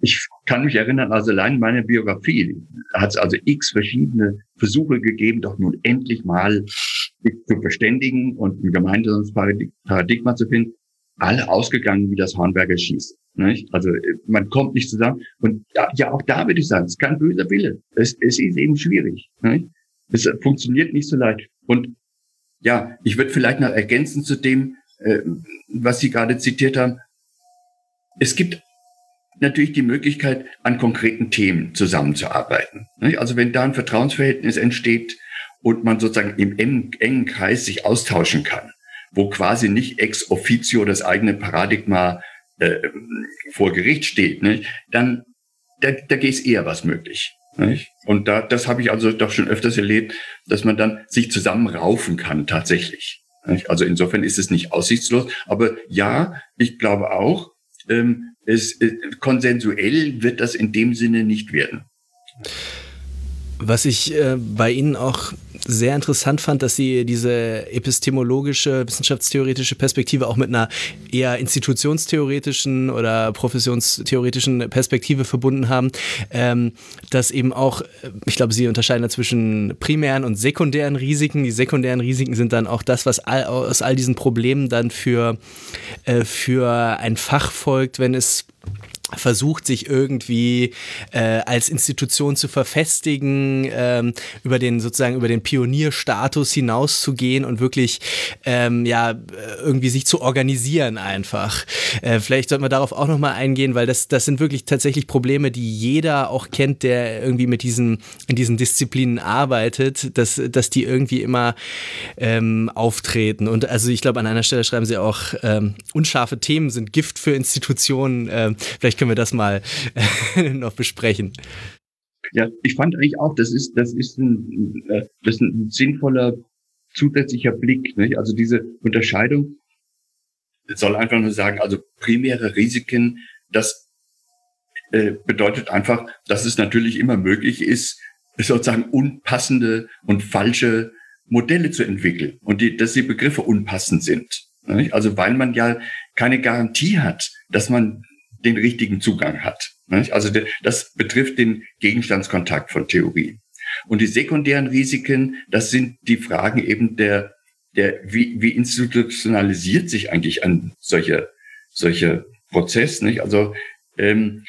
ich kann mich erinnern, also allein meine Biografie hat es also x verschiedene Versuche gegeben, doch nun endlich mal zu verständigen und ein gemeinsames Paradigma zu finden. Alle ausgegangen wie das Hornberger Schießen. Nicht? Also man kommt nicht zusammen. Und ja, ja, auch da würde ich sagen, es ist kein böser Wille. Es, es ist eben schwierig. Nicht? Es funktioniert nicht so leicht. Und ja, ich würde vielleicht noch ergänzen zu dem, äh, was Sie gerade zitiert haben. Es gibt natürlich die Möglichkeit, an konkreten Themen zusammenzuarbeiten. Also wenn da ein Vertrauensverhältnis entsteht und man sozusagen im engen, Kreis sich austauschen kann, wo quasi nicht ex officio das eigene Paradigma äh, vor Gericht steht, nicht? dann da, da ist eher was möglich. Nicht? Und da, das habe ich also doch schon öfters erlebt, dass man dann sich zusammenraufen kann tatsächlich. Nicht? Also insofern ist es nicht aussichtslos. Aber ja, ich glaube auch, ähm, es, äh, konsensuell wird das in dem Sinne nicht werden. Was ich äh, bei Ihnen auch sehr interessant fand, dass Sie diese epistemologische, wissenschaftstheoretische Perspektive auch mit einer eher institutionstheoretischen oder professionstheoretischen Perspektive verbunden haben, ähm, dass eben auch, äh, ich glaube, Sie unterscheiden da zwischen primären und sekundären Risiken. Die sekundären Risiken sind dann auch das, was all, aus all diesen Problemen dann für, äh, für ein Fach folgt, wenn es versucht, sich irgendwie äh, als Institution zu verfestigen, ähm, über den sozusagen über den Pionierstatus hinauszugehen und wirklich ähm, ja irgendwie sich zu organisieren einfach. Äh, vielleicht sollten wir darauf auch noch mal eingehen, weil das das sind wirklich tatsächlich Probleme, die jeder auch kennt, der irgendwie mit diesen in diesen Disziplinen arbeitet, dass dass die irgendwie immer ähm, auftreten und also ich glaube an einer Stelle schreiben sie auch ähm, unscharfe Themen sind Gift für Institutionen. Ähm, vielleicht können wir das mal noch besprechen. Ja, ich fand eigentlich auch, das ist, das ist ein, äh, das ist ein sinnvoller zusätzlicher Blick. Nicht? Also diese Unterscheidung soll einfach nur sagen, also primäre Risiken, das äh, bedeutet einfach, dass es natürlich immer möglich ist, sozusagen unpassende und falsche Modelle zu entwickeln und die, dass die Begriffe unpassend sind. Also weil man ja keine Garantie hat, dass man den richtigen Zugang hat. Also das betrifft den Gegenstandskontakt von Theorie. Und die sekundären Risiken, das sind die Fragen eben der, der wie, wie institutionalisiert sich eigentlich ein solcher, solcher Prozess, nicht? Also, ähm,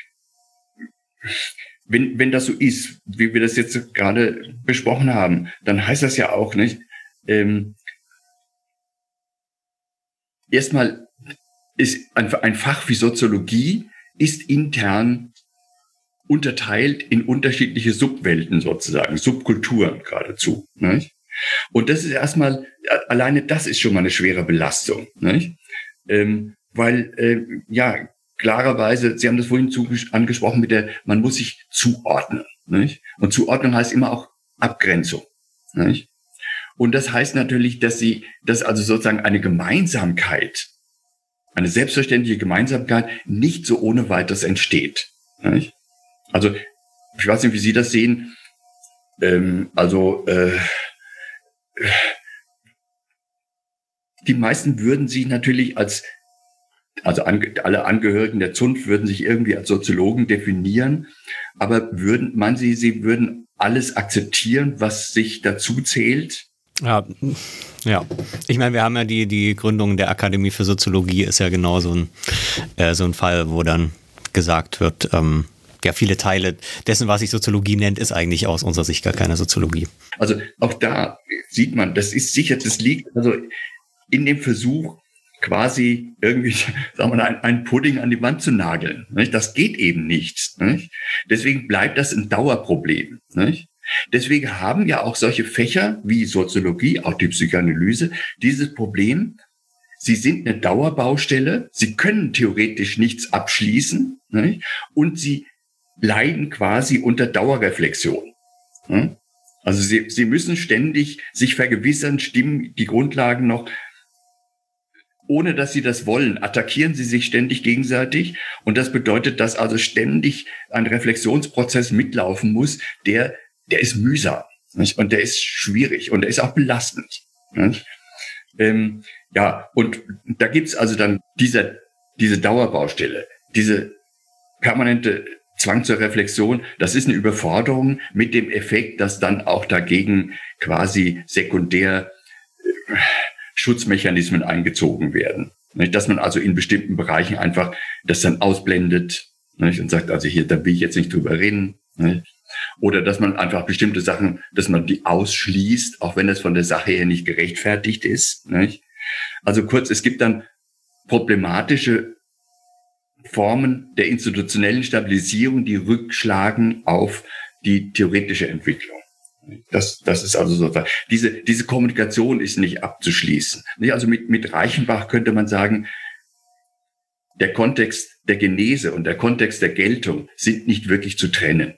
wenn, wenn das so ist, wie wir das jetzt gerade besprochen haben, dann heißt das ja auch nicht, ähm, erstmal ist ein, ein Fach wie Soziologie ist intern unterteilt in unterschiedliche Subwelten sozusagen, Subkulturen geradezu. Nicht? Und das ist erstmal, alleine das ist schon mal eine schwere Belastung. Nicht? Ähm, weil, äh, ja, klarerweise, Sie haben das vorhin angesprochen mit der, man muss sich zuordnen. Nicht? Und Zuordnung heißt immer auch Abgrenzung. Nicht? Und das heißt natürlich, dass Sie, dass also sozusagen eine Gemeinsamkeit eine selbstverständliche Gemeinsamkeit nicht so ohne weiteres entsteht. Also, ich weiß nicht, wie Sie das sehen. Ähm, also, äh, die meisten würden sich natürlich als, also alle Angehörigen der Zunft würden sich irgendwie als Soziologen definieren, aber würden, meinen Sie, sie würden alles akzeptieren, was sich dazu zählt? Ja, ja. Ich meine, wir haben ja die, die Gründung der Akademie für Soziologie ist ja genau so ein, äh, so ein Fall, wo dann gesagt wird, ähm, ja, viele Teile dessen, was sich Soziologie nennt, ist eigentlich aus unserer Sicht gar keine Soziologie. Also auch da sieht man, das ist sicher, das liegt also in dem Versuch, quasi irgendwie, sagen wir mal, ein Pudding an die Wand zu nageln. Nicht? Das geht eben nicht. Nicht? Deswegen bleibt das ein Dauerproblem. Nicht? Deswegen haben ja auch solche Fächer wie Soziologie, auch die Psychoanalyse, dieses Problem, sie sind eine Dauerbaustelle, sie können theoretisch nichts abschließen nicht? und sie leiden quasi unter Dauerreflexion. Also sie, sie müssen ständig sich vergewissern, stimmen die Grundlagen noch, ohne dass sie das wollen, attackieren sie sich ständig gegenseitig. Und das bedeutet, dass also ständig ein Reflexionsprozess mitlaufen muss, der, der ist mühsam. Nicht? Und der ist schwierig und der ist auch belastend. Ähm, ja, und da gibt's also dann diese, diese Dauerbaustelle, diese permanente Zwang zur Reflexion, das ist eine Überforderung mit dem Effekt, dass dann auch dagegen quasi sekundär äh, Schutzmechanismen eingezogen werden. Dass man also in bestimmten Bereichen einfach das dann ausblendet und sagt, also hier, da will ich jetzt nicht drüber reden. Oder dass man einfach bestimmte Sachen, dass man die ausschließt, auch wenn das von der Sache her nicht gerechtfertigt ist. Also kurz, es gibt dann problematische Formen der institutionellen Stabilisierung, die rückschlagen auf die theoretische Entwicklung. Das, das ist also so. Diese, diese Kommunikation ist nicht abzuschließen. Also mit, mit Reichenbach könnte man sagen, der Kontext der Genese und der Kontext der Geltung sind nicht wirklich zu trennen.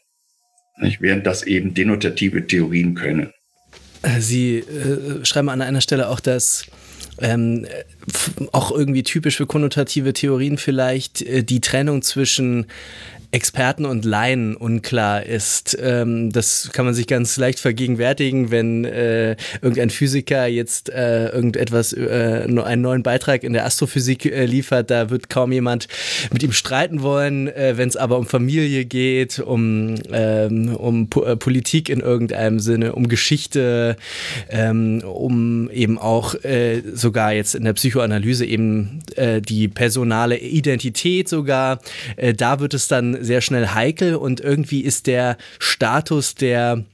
Während das eben denotative Theorien können. Sie äh, schreiben an einer Stelle auch, dass ähm, auch irgendwie typisch für konnotative Theorien vielleicht äh, die Trennung zwischen Experten und Laien unklar ist. Ähm, das kann man sich ganz leicht vergegenwärtigen, wenn äh, irgendein Physiker jetzt äh, irgendetwas, äh, einen neuen Beitrag in der Astrophysik äh, liefert. Da wird kaum jemand mit ihm streiten wollen. Äh, wenn es aber um Familie geht, um, ähm, um po äh, Politik in irgendeinem Sinne, um Geschichte, ähm, um eben auch sogar jetzt in der Psychoanalyse eben die personale Identität sogar, da wird es dann sehr schnell heikel und irgendwie ist der Status der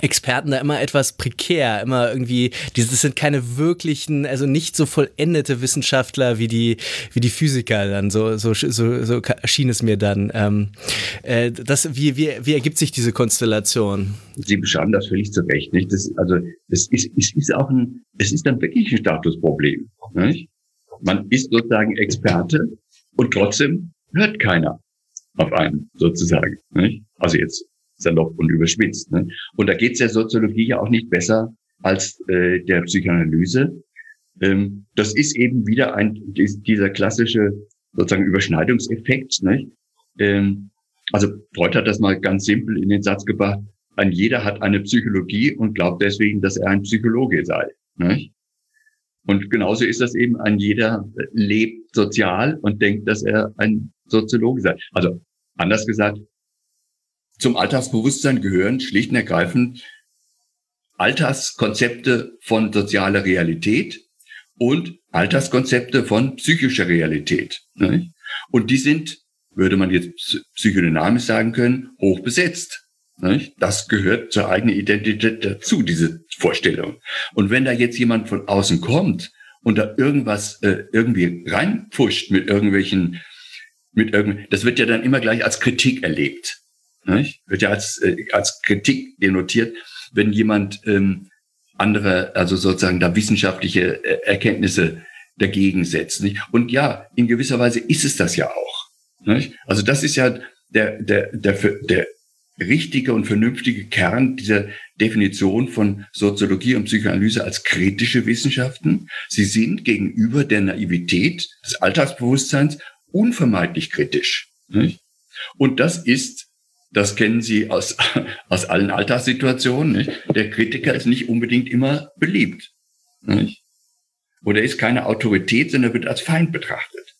Experten da immer etwas prekär, immer irgendwie, das sind keine wirklichen, also nicht so vollendete Wissenschaftler wie die, wie die Physiker dann, so, so, so, so erschien es mir dann. Ähm, äh, das, wie, wie, wie ergibt sich diese Konstellation? Sie beschreiben das völlig zu Recht, nicht? Das, also, das ist, ist, ist auch ein, es ist dann wirklich ein Statusproblem, nicht? Man ist sozusagen Experte und trotzdem hört keiner auf einen sozusagen. Nicht? Also jetzt salopp und überspitzt. Ne? Und da geht es der Soziologie ja auch nicht besser als äh, der Psychoanalyse. Ähm, das ist eben wieder ein dieser klassische sozusagen Überschneidungseffekt. Nicht? Ähm, also Freud hat das mal ganz simpel in den Satz gebracht, ein jeder hat eine Psychologie und glaubt deswegen, dass er ein Psychologe sei. Nicht? Und genauso ist das eben, ein jeder lebt sozial und denkt, dass er ein Soziologe sei. Also Anders gesagt, zum Alltagsbewusstsein gehören schlicht und ergreifend Alltagskonzepte von sozialer Realität und Alltagskonzepte von psychischer Realität. Und die sind, würde man jetzt psychodynamisch sagen können, hoch besetzt. Das gehört zur eigenen Identität dazu, diese Vorstellung. Und wenn da jetzt jemand von außen kommt und da irgendwas äh, irgendwie reinpusht mit irgendwelchen mit irgendwie, das wird ja dann immer gleich als Kritik erlebt. Nicht? Wird ja als, äh, als Kritik denotiert, wenn jemand ähm, andere, also sozusagen da wissenschaftliche äh, Erkenntnisse dagegen setzt. Nicht? Und ja, in gewisser Weise ist es das ja auch. Nicht? Also das ist ja der, der, der, der richtige und vernünftige Kern dieser Definition von Soziologie und Psychoanalyse als kritische Wissenschaften. Sie sind gegenüber der Naivität des Alltagsbewusstseins unvermeidlich kritisch. Und das ist, das kennen Sie aus, aus allen Alltagssituationen, der Kritiker ist nicht unbedingt immer beliebt. Oder ist keine Autorität, sondern wird als Feind betrachtet.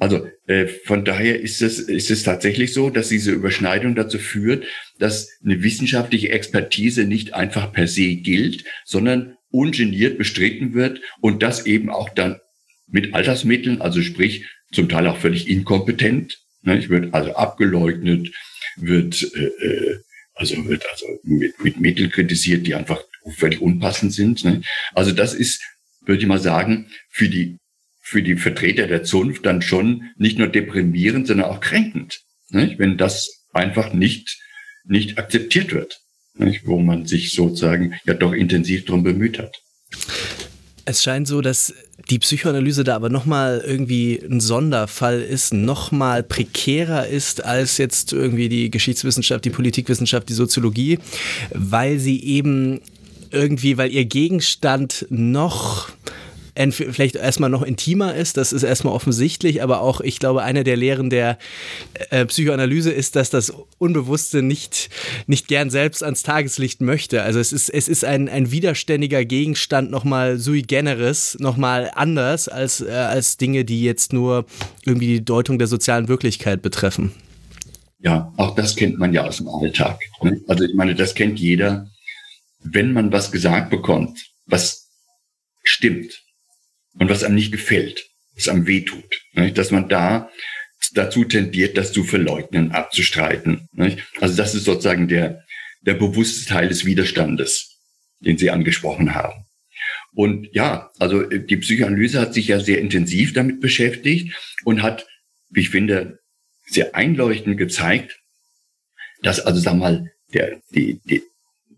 Also äh, von daher ist es, ist es tatsächlich so, dass diese Überschneidung dazu führt, dass eine wissenschaftliche Expertise nicht einfach per se gilt, sondern ungeniert bestritten wird und das eben auch dann mit Altersmitteln, also sprich zum Teil auch völlig inkompetent. Ne? Wird also abgeleugnet, wird äh, äh, also wird also mit, mit Mitteln kritisiert, die einfach völlig unpassend sind. Ne? Also das ist, würde ich mal sagen, für die für die Vertreter der Zunft dann schon nicht nur deprimierend, sondern auch kränkend, ne? wenn das einfach nicht nicht akzeptiert wird. wo man sich sozusagen ja doch intensiv drum bemüht hat. Es scheint so, dass die Psychoanalyse da aber nochmal irgendwie ein Sonderfall ist, nochmal prekärer ist als jetzt irgendwie die Geschichtswissenschaft, die Politikwissenschaft, die Soziologie, weil sie eben irgendwie, weil ihr Gegenstand noch vielleicht erstmal noch intimer ist, das ist erstmal offensichtlich, aber auch, ich glaube, eine der Lehren der äh, Psychoanalyse ist, dass das Unbewusste nicht, nicht gern selbst ans Tageslicht möchte. Also es ist, es ist ein, ein widerständiger Gegenstand nochmal sui generis, nochmal anders als, äh, als Dinge, die jetzt nur irgendwie die Deutung der sozialen Wirklichkeit betreffen. Ja, auch das kennt man ja aus dem Alltag. Ne? Also ich meine, das kennt jeder. Wenn man was gesagt bekommt, was stimmt, und was einem nicht gefällt, was einem wehtut. Nicht? Dass man da dazu tendiert, das zu verleugnen, abzustreiten. Nicht? Also das ist sozusagen der, der bewusste Teil des Widerstandes, den Sie angesprochen haben. Und ja, also die Psychoanalyse hat sich ja sehr intensiv damit beschäftigt und hat, wie ich finde, sehr einleuchtend gezeigt, dass also sag mal der, die, die,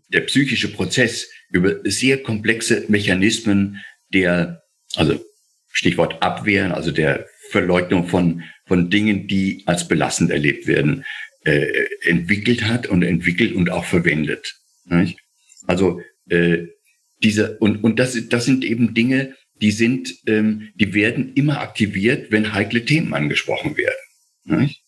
der psychische Prozess über sehr komplexe Mechanismen der also Stichwort Abwehren, also der Verleugnung von, von Dingen, die als belastend erlebt werden, äh, entwickelt hat und entwickelt und auch verwendet. Nicht? Also äh, diese und und das das sind eben Dinge, die sind, ähm, die werden immer aktiviert, wenn heikle Themen angesprochen werden. Nicht?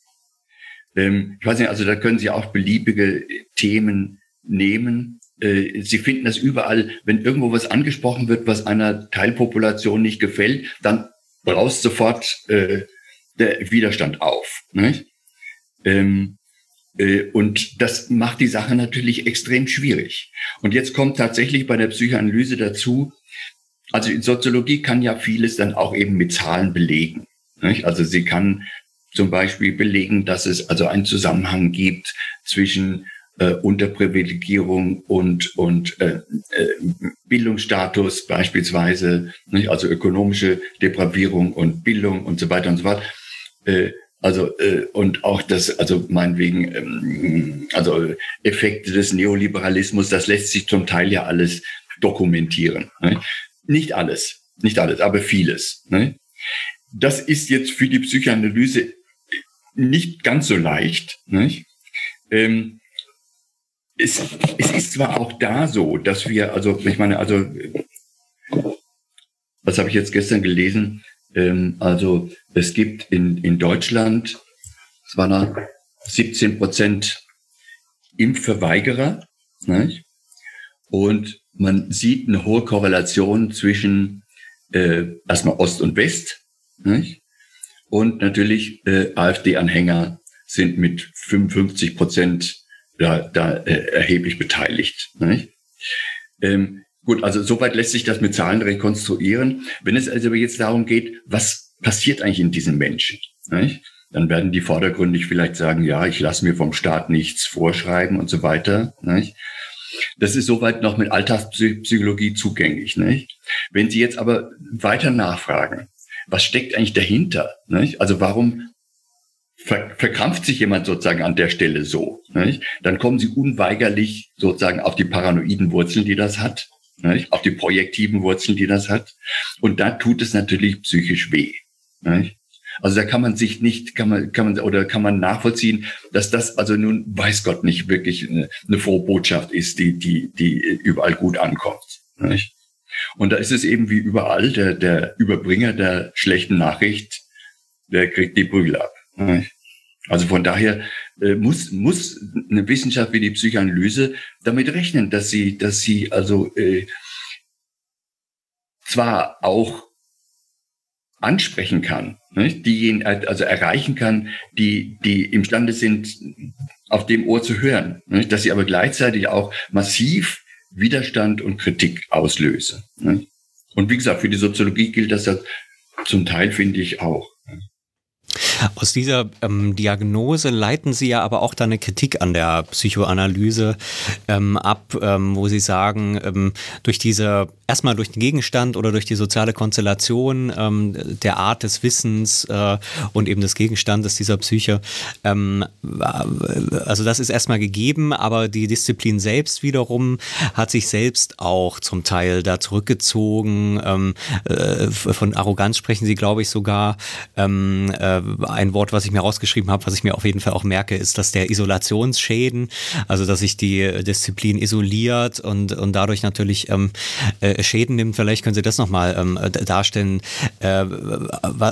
Ähm, ich weiß nicht, also da können Sie auch beliebige Themen nehmen Sie finden das überall, wenn irgendwo was angesprochen wird, was einer Teilpopulation nicht gefällt, dann braust sofort äh, der Widerstand auf. Nicht? Ähm, äh, und das macht die Sache natürlich extrem schwierig. Und jetzt kommt tatsächlich bei der Psychoanalyse dazu, also in Soziologie kann ja vieles dann auch eben mit Zahlen belegen. Nicht? Also sie kann zum Beispiel belegen, dass es also einen Zusammenhang gibt zwischen äh, Unterprivilegierung und, und äh, äh, Bildungsstatus beispielsweise, nicht? also ökonomische Depravierung und Bildung und so weiter und so fort. Äh, also äh, und auch das, also meinetwegen, ähm, also Effekte des Neoliberalismus, das lässt sich zum Teil ja alles dokumentieren. Nicht, nicht alles, nicht alles, aber vieles. Nicht? Das ist jetzt für die Psychoanalyse nicht ganz so leicht. Nicht? Ähm, es, es ist zwar auch da so, dass wir, also ich meine, also was habe ich jetzt gestern gelesen? Ähm, also es gibt in, in Deutschland, es waren da 17 Prozent Impfverweigerer. Nicht? Und man sieht eine hohe Korrelation zwischen äh, erstmal Ost und West. Nicht? Und natürlich äh, AfD-Anhänger sind mit 55 Prozent da, da äh, erheblich beteiligt. Nicht? Ähm, gut, also soweit lässt sich das mit Zahlen rekonstruieren. Wenn es also jetzt darum geht, was passiert eigentlich in diesen Menschen, nicht? dann werden die vordergründig vielleicht sagen, ja, ich lasse mir vom Staat nichts vorschreiben und so weiter. Nicht? Das ist soweit noch mit Alltagspsychologie zugänglich. Nicht? Wenn Sie jetzt aber weiter nachfragen, was steckt eigentlich dahinter? Nicht? Also warum ver verkrampft sich jemand sozusagen an der Stelle so, nicht? dann kommen sie unweigerlich sozusagen auf die paranoiden Wurzeln, die das hat, nicht? auf die projektiven Wurzeln, die das hat. Und da tut es natürlich psychisch weh. Nicht? Also da kann man sich nicht, kann man, kann man, oder kann man nachvollziehen, dass das also nun, weiß Gott, nicht wirklich eine, eine frohe Botschaft ist, die, die, die überall gut ankommt. Nicht? Und da ist es eben wie überall, der, der Überbringer der schlechten Nachricht, der kriegt die Prügel ab. Also von daher äh, muss, muss eine Wissenschaft wie die Psychoanalyse damit rechnen, dass sie, dass sie also äh, zwar auch ansprechen kann, nicht? diejenigen also erreichen kann, die, die imstande sind, auf dem Ohr zu hören, nicht? dass sie aber gleichzeitig auch massiv Widerstand und Kritik auslöse. Nicht? Und wie gesagt, für die Soziologie gilt das zum Teil, finde ich, auch. Aus dieser ähm, Diagnose leiten Sie ja aber auch dann eine Kritik an der Psychoanalyse ähm, ab, ähm, wo Sie sagen, ähm, durch diese, erstmal durch den Gegenstand oder durch die soziale Konstellation ähm, der Art des Wissens äh, und eben des Gegenstandes dieser Psyche, ähm, also das ist erstmal gegeben, aber die Disziplin selbst wiederum hat sich selbst auch zum Teil da zurückgezogen. Äh, von Arroganz sprechen Sie, glaube ich, sogar. Äh, ein Wort, was ich mir rausgeschrieben habe, was ich mir auf jeden Fall auch merke, ist, dass der Isolationsschäden, also dass sich die Disziplin isoliert und, und dadurch natürlich ähm, äh, Schäden nimmt. Vielleicht können Sie das nochmal ähm, darstellen, äh,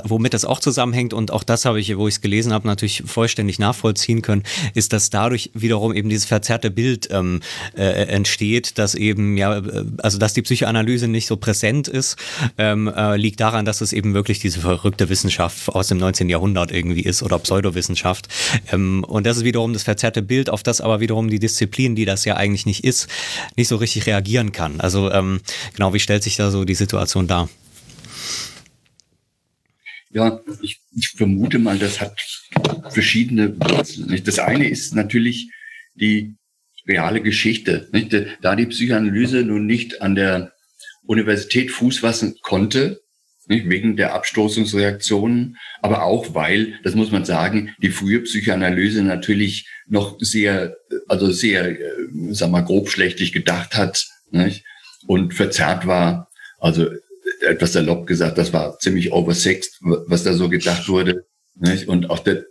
womit das auch zusammenhängt. Und auch das habe ich, wo ich es gelesen habe, natürlich vollständig nachvollziehen können, ist, dass dadurch wiederum eben dieses verzerrte Bild ähm, äh, entsteht, dass eben, ja, äh, also dass die Psychoanalyse nicht so präsent ist, ähm, äh, liegt daran, dass es eben wirklich diese verrückte Wissenschaft aus dem 19. Jahrhundert irgendwie ist oder Pseudowissenschaft. Ähm, und das ist wiederum das verzerrte Bild, auf das aber wiederum die Disziplin, die das ja eigentlich nicht ist, nicht so richtig reagieren kann. Also ähm, genau, wie stellt sich da so die Situation dar? Ja, ich, ich vermute mal, das hat verschiedene Wurzeln. Das eine ist natürlich die reale Geschichte. Nicht? Da die Psychoanalyse nun nicht an der Universität Fuß fassen konnte, nicht? wegen der Abstoßungsreaktionen, aber auch weil, das muss man sagen, die frühe Psychoanalyse natürlich noch sehr, also sehr, äh, sag mal, grobschlächtig gedacht hat nicht? und verzerrt war. Also etwas salopp gesagt, das war ziemlich oversexed, was da so gedacht wurde. Nicht? Und auch der,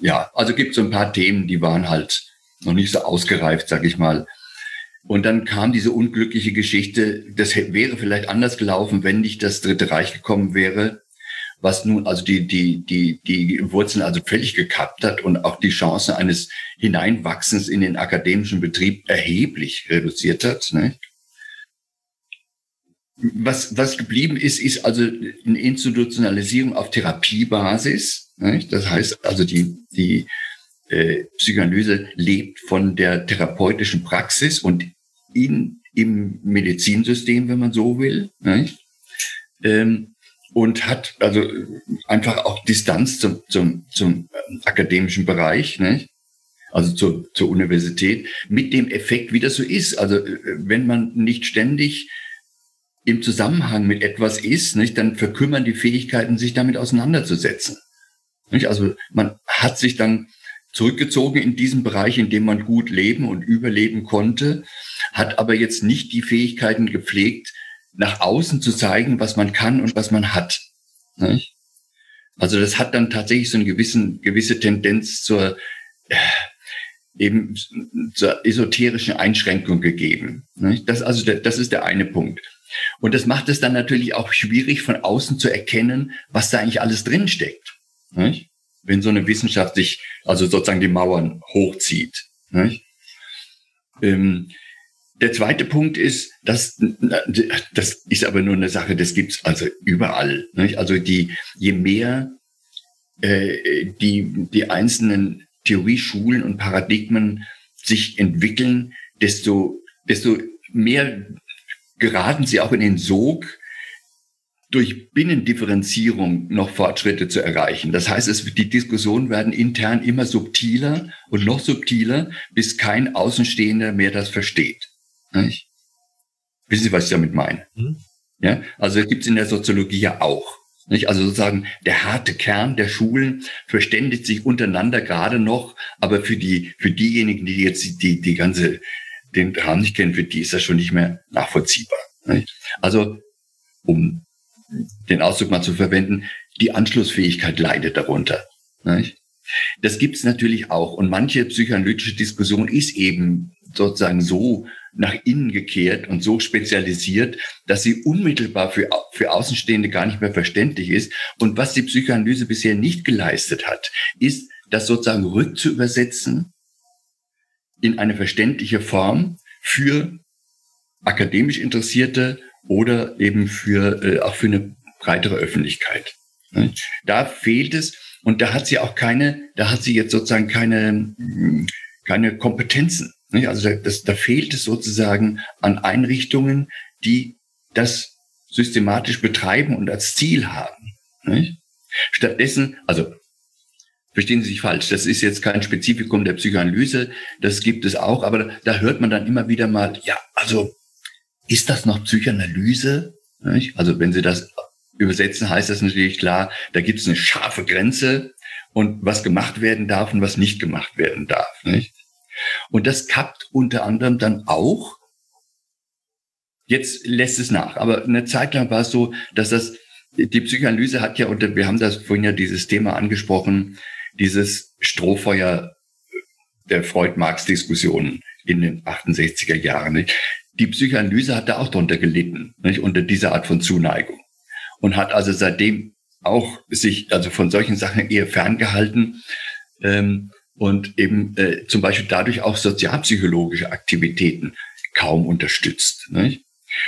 ja, also gibt so ein paar Themen, die waren halt noch nicht so ausgereift, sag ich mal. Und dann kam diese unglückliche Geschichte, das wäre vielleicht anders gelaufen, wenn nicht das Dritte Reich gekommen wäre, was nun also die, die, die, die Wurzeln also völlig gekappt hat und auch die Chance eines Hineinwachsens in den akademischen Betrieb erheblich reduziert hat. Ne? Was, was geblieben ist, ist also eine Institutionalisierung auf Therapiebasis. Ne? Das heißt also die, die äh, Psychoanalyse lebt von der therapeutischen Praxis und in, im Medizinsystem, wenn man so will. Ähm, und hat also einfach auch Distanz zum, zum, zum akademischen Bereich, ne? also zur, zur Universität, mit dem Effekt, wie das so ist. Also äh, wenn man nicht ständig im Zusammenhang mit etwas ist, nicht, dann verkümmern die Fähigkeiten, sich damit auseinanderzusetzen. Nicht? Also man hat sich dann zurückgezogen in diesem Bereich, in dem man gut leben und überleben konnte, hat aber jetzt nicht die Fähigkeiten gepflegt, nach außen zu zeigen, was man kann und was man hat. Also das hat dann tatsächlich so eine gewissen, gewisse Tendenz zur äh, eben zur esoterischen Einschränkung gegeben. Nicht? Das also der, das ist der eine Punkt. Und das macht es dann natürlich auch schwierig, von außen zu erkennen, was da eigentlich alles drinsteckt. Nicht? Wenn so eine Wissenschaft sich also sozusagen die Mauern hochzieht. Ähm, der zweite Punkt ist, dass das ist aber nur eine Sache, das gibt's also überall. Nicht? Also die je mehr äh, die die einzelnen Theorieschulen und Paradigmen sich entwickeln, desto desto mehr geraten sie auch in den Sog durch Binnendifferenzierung noch Fortschritte zu erreichen. Das heißt, es, die Diskussionen werden intern immer subtiler und noch subtiler, bis kein Außenstehender mehr das versteht. Nicht? Wissen Sie, was ich damit meine? Mhm. Ja, also gibt es in der Soziologie ja auch. Nicht? Also sozusagen der harte Kern der Schulen verständigt sich untereinander gerade noch, aber für die für diejenigen, die jetzt die die ganze den Rahmen nicht kennen, für die ist das schon nicht mehr nachvollziehbar. Nicht? Also um den Ausdruck mal zu verwenden, die Anschlussfähigkeit leidet darunter. Nicht? Das gibt's natürlich auch. Und manche psychoanalytische Diskussion ist eben sozusagen so nach innen gekehrt und so spezialisiert, dass sie unmittelbar für, für Außenstehende gar nicht mehr verständlich ist. Und was die Psychoanalyse bisher nicht geleistet hat, ist, das sozusagen rückzuübersetzen in eine verständliche Form für akademisch Interessierte oder eben für äh, auch für eine breitere Öffentlichkeit. Ne? Da fehlt es und da hat sie auch keine, da hat sie jetzt sozusagen keine hm, keine Kompetenzen. Also da, das, da fehlt es sozusagen an Einrichtungen, die das systematisch betreiben und als Ziel haben. Stattdessen, also verstehen Sie sich falsch. Das ist jetzt kein Spezifikum der Psychoanalyse. Das gibt es auch. Aber da hört man dann immer wieder mal, ja, also ist das noch Psychoanalyse? Also wenn Sie das übersetzen, heißt das natürlich klar, da gibt es eine scharfe Grenze und was gemacht werden darf und was nicht gemacht werden darf. Und das kappt unter anderem dann auch, jetzt lässt es nach, aber eine Zeit lang war es so, dass das, die Psychoanalyse hat ja, und wir haben das vorhin ja dieses Thema angesprochen, dieses Strohfeuer der Freud-Marx-Diskussionen in den 68er Jahren. Nicht? Die Psychoanalyse hat da auch drunter gelitten, nicht? unter dieser Art von Zuneigung. Und hat also seitdem auch sich also von solchen Sachen eher ferngehalten ähm, und eben äh, zum Beispiel dadurch auch sozialpsychologische Aktivitäten kaum unterstützt. Nicht?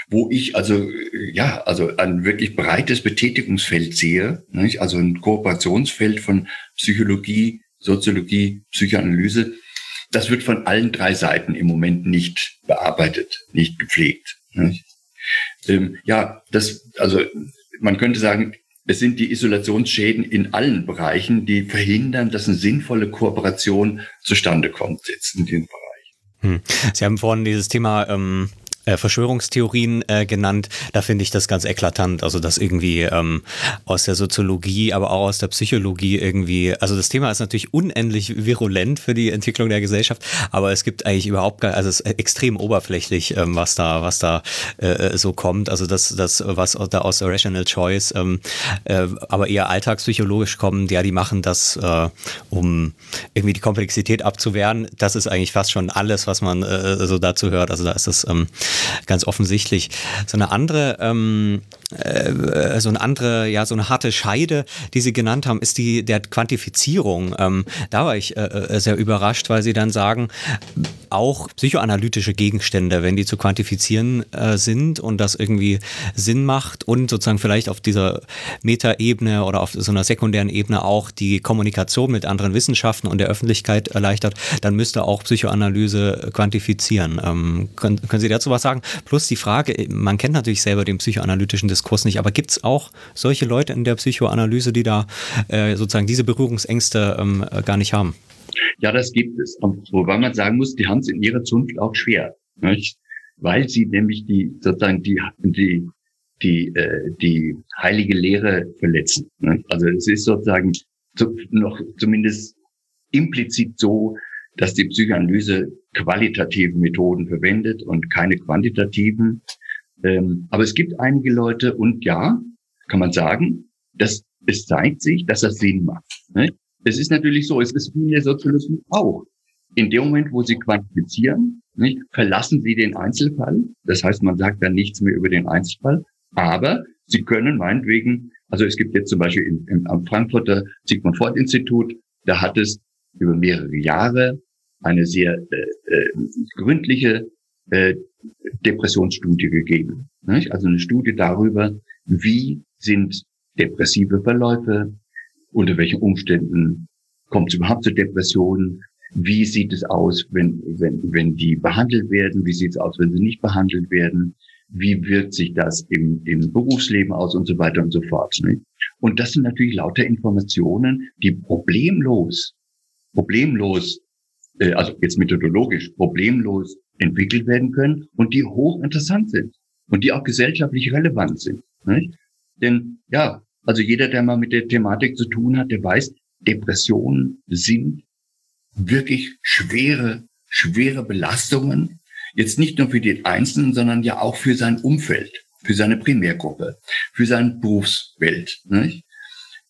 Wo ich also äh, ja also ein wirklich breites Betätigungsfeld sehe, nicht? also ein Kooperationsfeld von Psychologie, Soziologie, Psychoanalyse. Das wird von allen drei Seiten im Moment nicht bearbeitet, nicht gepflegt. Nicht? Ähm, ja, das also man könnte sagen, es sind die Isolationsschäden in allen Bereichen, die verhindern, dass eine sinnvolle Kooperation zustande kommt jetzt in diesem Bereich. Hm. Sie haben vorhin dieses Thema ähm, äh, Verschwörungstheorien äh, genannt. Da finde ich das ganz eklatant. Also das irgendwie ähm, aus der Soziologie, aber auch aus der Psychologie irgendwie. Also das Thema ist natürlich unendlich virulent für die Entwicklung der Gesellschaft, aber es gibt eigentlich überhaupt gar, also es ist extrem oberflächlich, ähm, was da, was da äh, so kommt. Also das, das, was da aus Rational Choice, ähm, äh, aber eher alltagspsychologisch kommen, ja, die machen das, äh, um irgendwie die Komplexität abzuwehren. Das ist eigentlich fast schon alles, was man äh, so dazu hört. Also da ist das ähm, ganz offensichtlich. So eine andere, ähm, äh, so eine andere, ja, so eine harte Scheide, die Sie genannt haben, ist die der Quantifizierung. Ähm, da war ich äh, äh sehr überrascht, weil Sie dann sagen, auch psychoanalytische Gegenstände, wenn die zu quantifizieren äh, sind und das irgendwie Sinn macht und sozusagen vielleicht auf dieser Metaebene oder auf so einer sekundären Ebene auch die Kommunikation mit anderen Wissenschaften und der Öffentlichkeit erleichtert, dann müsste auch Psychoanalyse quantifizieren. Ähm, können, können Sie dazu was sagen? Plus die Frage, man kennt natürlich selber den psychoanalytischen Diskurs nicht, aber gibt es auch solche Leute in der Psychoanalyse, die da äh, sozusagen diese Berührungsängste ähm, gar nicht haben? Ja, das gibt es. Wobei man sagen muss, die haben es in ihrer Zunft auch schwer. Nicht? Weil sie nämlich die, sozusagen die, die, die, äh, die heilige Lehre verletzen. Nicht? Also es ist sozusagen zu, noch zumindest implizit so, dass die Psychoanalyse qualitative Methoden verwendet und keine quantitativen. Ähm, aber es gibt einige Leute und ja, kann man sagen, dass es zeigt sich, dass das Sinn macht. Ne? Es ist natürlich so, es ist wie in der Sozialismus auch. In dem Moment, wo Sie quantifizieren, nicht, verlassen Sie den Einzelfall. Das heißt, man sagt dann nichts mehr über den Einzelfall. Aber Sie können meinetwegen, also es gibt jetzt zum Beispiel im, im, am Frankfurter Sigmund Freud Institut, da hat es über mehrere Jahre eine sehr äh, äh, gründliche äh, Depressionsstudie gegeben. Nicht? Also eine Studie darüber, wie sind depressive Verläufe, unter welchen Umständen kommt es überhaupt zu Depressionen, wie sieht es aus, wenn, wenn, wenn die behandelt werden, wie sieht es aus, wenn sie nicht behandelt werden, wie wirkt sich das im, im Berufsleben aus und so weiter und so fort. Nicht? Und das sind natürlich lauter Informationen, die problemlos, problemlos, äh, also jetzt methodologisch problemlos entwickelt werden können und die hochinteressant sind und die auch gesellschaftlich relevant sind. Nicht? Denn ja, also jeder, der mal mit der Thematik zu tun hat, der weiß, Depressionen sind wirklich schwere, schwere Belastungen. Jetzt nicht nur für den Einzelnen, sondern ja auch für sein Umfeld, für seine Primärgruppe, für seine Berufswelt. Nicht?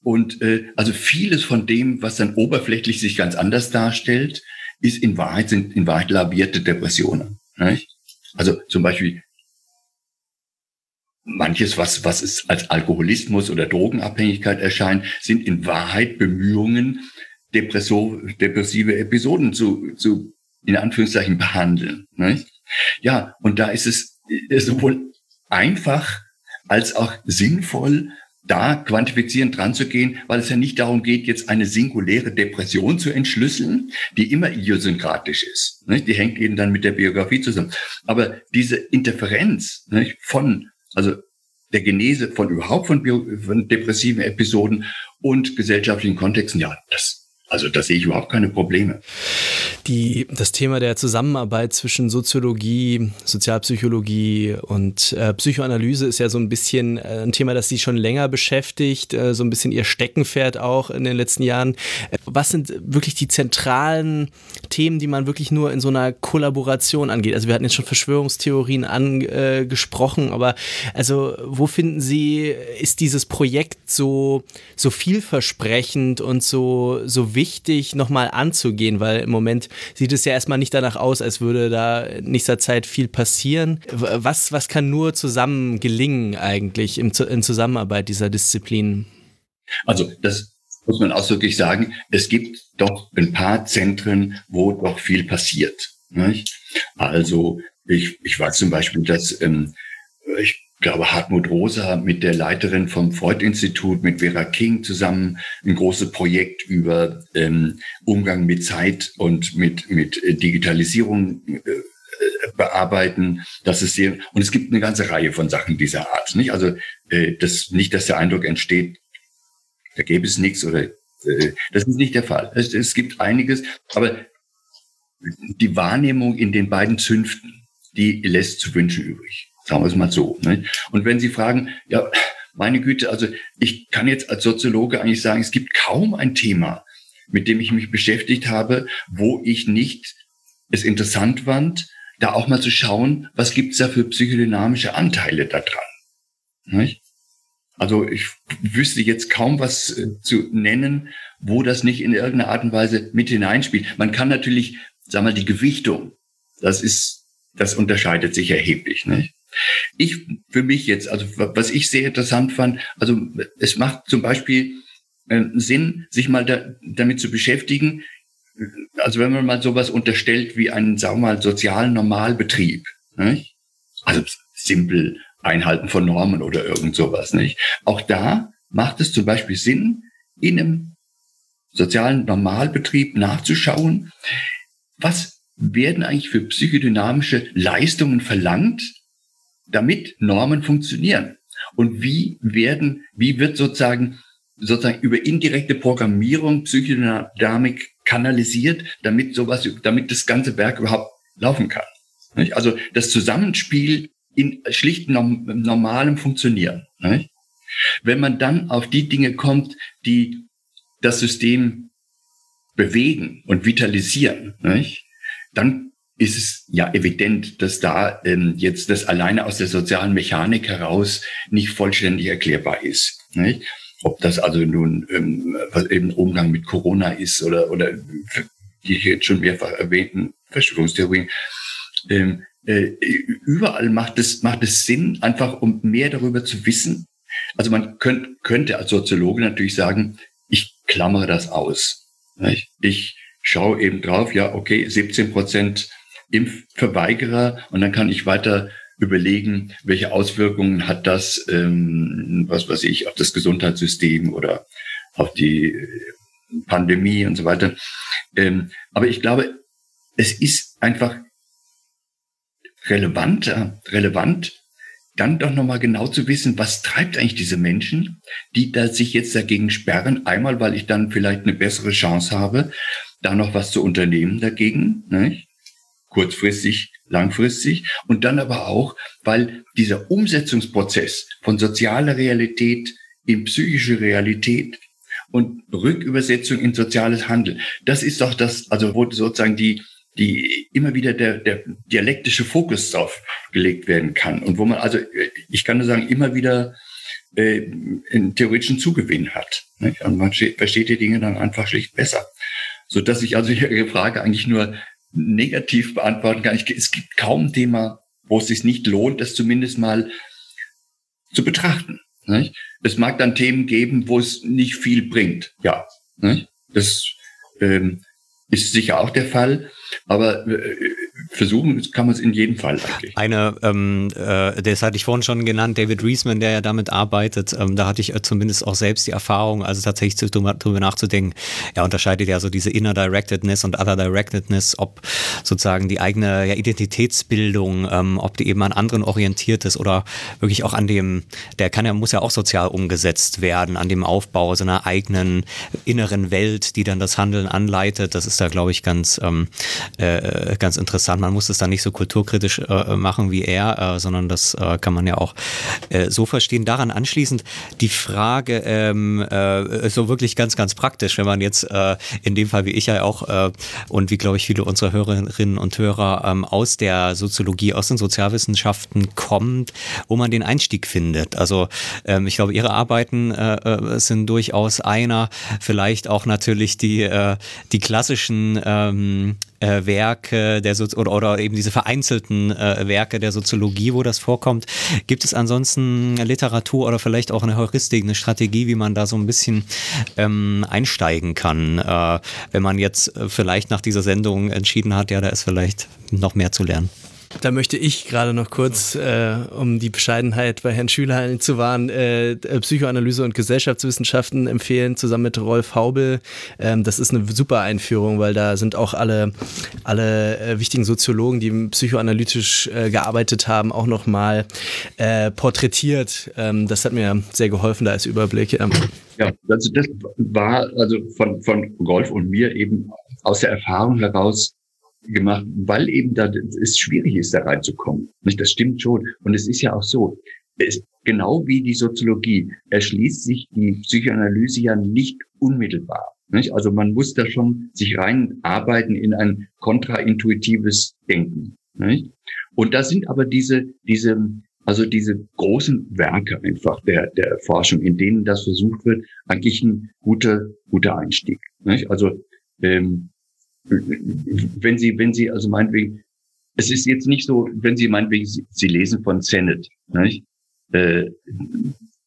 Und äh, also vieles von dem, was dann oberflächlich sich ganz anders darstellt, ist in Wahrheit sind in Wahrheit labierte Depressionen. Nicht? Also zum Beispiel manches, was, was es als Alkoholismus oder Drogenabhängigkeit erscheint, sind in Wahrheit Bemühungen, depressive Episoden zu, zu in Anführungszeichen behandeln. Nicht? Ja, und da ist es sowohl einfach als auch sinnvoll, da quantifizierend dran zu gehen, weil es ja nicht darum geht, jetzt eine singuläre Depression zu entschlüsseln, die immer idiosynkratisch ist. Die hängt eben dann mit der Biografie zusammen. Aber diese Interferenz von also der Genese von überhaupt von, von depressiven Episoden und gesellschaftlichen Kontexten, ja, das Also da sehe ich überhaupt keine Probleme. Die, das Thema der Zusammenarbeit zwischen Soziologie, Sozialpsychologie und äh, Psychoanalyse ist ja so ein bisschen äh, ein Thema, das Sie schon länger beschäftigt, äh, so ein bisschen Ihr Steckenpferd auch in den letzten Jahren. Was sind wirklich die zentralen Themen, die man wirklich nur in so einer Kollaboration angeht? Also wir hatten jetzt schon Verschwörungstheorien angesprochen, aber also wo finden Sie, ist dieses Projekt so, so vielversprechend und so, so wichtig nochmal anzugehen? Weil im Moment sieht es ja erstmal nicht danach aus, als würde da in nächster Zeit viel passieren. Was, was kann nur zusammen gelingen eigentlich im, in Zusammenarbeit dieser Disziplinen? Also das muss man ausdrücklich sagen, es gibt doch ein paar Zentren, wo doch viel passiert. Nicht? Also ich, ich weiß zum Beispiel, dass ähm, ich glaube, Hartmut Rosa mit der Leiterin vom Freud-Institut, mit Vera King zusammen ein großes Projekt über ähm, Umgang mit Zeit und mit, mit Digitalisierung äh, bearbeiten. Das ist sehr, und es gibt eine ganze Reihe von Sachen dieser Art. Nicht? Also äh, das, nicht, dass der Eindruck entsteht, da gäbe es nichts oder äh, das ist nicht der Fall. Es, es gibt einiges, aber die Wahrnehmung in den beiden Zünften, die lässt zu wünschen übrig. Sagen wir es mal so. Ne? Und wenn Sie fragen, ja, meine Güte, also ich kann jetzt als Soziologe eigentlich sagen, es gibt kaum ein Thema, mit dem ich mich beschäftigt habe, wo ich nicht es interessant fand, da auch mal zu schauen, was gibt's da für psychodynamische Anteile da dran. Nicht? Also ich wüsste jetzt kaum was äh, zu nennen, wo das nicht in irgendeiner Art und Weise mit hineinspielt. Man kann natürlich, wir mal, die Gewichtung, das ist, das unterscheidet sich erheblich. Nicht? Ich für mich jetzt, also was ich sehr interessant fand, also es macht zum Beispiel äh, Sinn, sich mal da, damit zu beschäftigen. Also wenn man mal sowas unterstellt wie einen, sagen wir mal, sozialen Normalbetrieb, nicht? also simpel Einhalten von Normen oder irgend sowas, nicht? Auch da macht es zum Beispiel Sinn, in einem sozialen Normalbetrieb nachzuschauen, was werden eigentlich für psychodynamische Leistungen verlangt, damit Normen funktionieren. Und wie werden, wie wird sozusagen, sozusagen über indirekte Programmierung Psychodynamik kanalisiert, damit sowas, damit das ganze Werk überhaupt laufen kann. Also das Zusammenspiel in schlicht normalem Funktionieren. Wenn man dann auf die Dinge kommt, die das System bewegen und vitalisieren, dann ist es ja evident, dass da ähm, jetzt das alleine aus der sozialen Mechanik heraus nicht vollständig erklärbar ist. Nicht? Ob das also nun ähm, was eben Umgang mit Corona ist oder oder die jetzt schon mehrfach erwähnten Verschwörungstheorien. Ähm, äh, überall macht es macht es Sinn, einfach um mehr darüber zu wissen. Also man könnt, könnte als Soziologe natürlich sagen, ich klammere das aus. Nicht? Ich schaue eben drauf, ja, okay, 17 Prozent Impfverweigerer und dann kann ich weiter überlegen, welche Auswirkungen hat das, ähm, was weiß ich, auf das Gesundheitssystem oder auf die äh, Pandemie und so weiter. Ähm, aber ich glaube, es ist einfach relevanter, relevant, dann doch nochmal genau zu wissen, was treibt eigentlich diese Menschen, die da sich jetzt dagegen sperren. Einmal, weil ich dann vielleicht eine bessere Chance habe, da noch was zu unternehmen dagegen. Nicht? Kurzfristig, langfristig und dann aber auch, weil dieser Umsetzungsprozess von sozialer Realität in psychische Realität und Rückübersetzung in soziales Handeln, das ist doch das, also wo sozusagen die die immer wieder der, der dialektische Fokus drauf gelegt werden kann und wo man also ich kann nur sagen immer wieder äh, einen theoretischen Zugewinn hat und man versteht die Dinge dann einfach schlicht besser. So dass ich also Ihre Frage eigentlich nur negativ beantworten kann. Ich, es gibt kaum ein Thema, wo es sich nicht lohnt, das zumindest mal zu betrachten. Nicht? Es mag dann Themen geben, wo es nicht viel bringt. Ja, nicht? das ähm, ist sicher auch der Fall. Aber äh, versuchen kann man es in jedem Fall eigentlich. Eine, ähm, äh, das hatte ich vorhin schon genannt, David Reisman, der ja damit arbeitet, ähm, da hatte ich äh, zumindest auch selbst die Erfahrung, also tatsächlich zu, darüber nachzudenken, er unterscheidet ja so diese Inner Directedness und Other Directedness, ob sozusagen die eigene ja, Identitätsbildung, ähm, ob die eben an anderen orientiert ist oder wirklich auch an dem, der kann ja, muss ja auch sozial umgesetzt werden, an dem Aufbau so einer eigenen inneren Welt, die dann das Handeln anleitet. Das ist da, glaube ich, ganz, ähm, äh, ganz interessant. Man muss es da nicht so kulturkritisch äh, machen wie er, äh, sondern das äh, kann man ja auch äh, so verstehen. Daran anschließend die Frage, ähm, äh, so wirklich ganz, ganz praktisch, wenn man jetzt äh, in dem Fall wie ich ja auch äh, und wie glaube ich viele unserer Hörerinnen und Hörer ähm, aus der Soziologie, aus den Sozialwissenschaften kommt, wo man den Einstieg findet. Also ähm, ich glaube, Ihre Arbeiten äh, äh sind durchaus einer, vielleicht auch natürlich die, äh, die klassischen ähm, äh, Werke der so oder, oder eben diese vereinzelten äh, Werke der Soziologie, wo das vorkommt. Gibt es ansonsten Literatur oder vielleicht auch eine Heuristik, eine Strategie, wie man da so ein bisschen ähm, einsteigen kann, äh, wenn man jetzt äh, vielleicht nach dieser Sendung entschieden hat, ja, da ist vielleicht noch mehr zu lernen? Da möchte ich gerade noch kurz, äh, um die Bescheidenheit bei Herrn Schüler zu wahren, äh, Psychoanalyse und Gesellschaftswissenschaften empfehlen, zusammen mit Rolf Haubel. Ähm, das ist eine super Einführung, weil da sind auch alle, alle äh, wichtigen Soziologen, die psychoanalytisch äh, gearbeitet haben, auch nochmal äh, porträtiert. Ähm, das hat mir sehr geholfen, da als Überblick. Ähm. Ja, also das war also von, von Rolf und mir eben aus der Erfahrung heraus gemacht, weil eben da es schwierig ist, da reinzukommen. Nicht? Das stimmt schon. Und es ist ja auch so, es, genau wie die Soziologie erschließt sich die Psychoanalyse ja nicht unmittelbar. Nicht? Also man muss da schon sich reinarbeiten in ein kontraintuitives Denken. Nicht? Und da sind aber diese, diese, also diese großen Werke einfach der, der Forschung, in denen das versucht wird, eigentlich ein guter, guter Einstieg. Nicht? Also ähm, wenn Sie, wenn Sie, also meinetwegen, es ist jetzt nicht so, wenn Sie meinetwegen, Sie, Sie lesen von Sennett, nicht? Äh,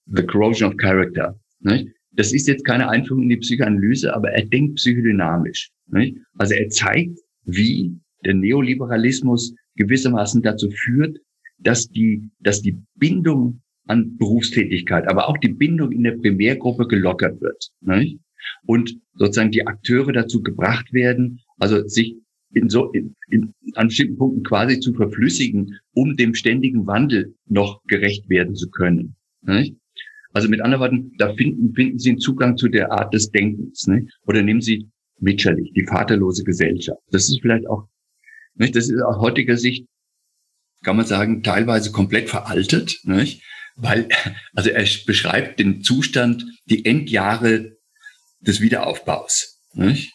The Corrosion of Character, nicht? Das ist jetzt keine Einführung in die Psychoanalyse, aber er denkt psychodynamisch. Nicht? Also er zeigt, wie der Neoliberalismus gewissermaßen dazu führt, dass die, dass die Bindung an Berufstätigkeit, aber auch die Bindung in der Primärgruppe gelockert wird. Nicht? Und sozusagen die Akteure dazu gebracht werden, also sich in so in, in, an bestimmten Punkten quasi zu verflüssigen, um dem ständigen Wandel noch gerecht werden zu können. Nicht? Also mit anderen Worten, da finden, finden Sie einen Zugang zu der Art des Denkens. Nicht? Oder nehmen Sie Mitscherlich, die vaterlose Gesellschaft. Das ist vielleicht auch, nicht? das ist aus heutiger Sicht, kann man sagen, teilweise komplett veraltet, nicht? weil, also er beschreibt den Zustand, die Endjahre des Wiederaufbaus. Nicht?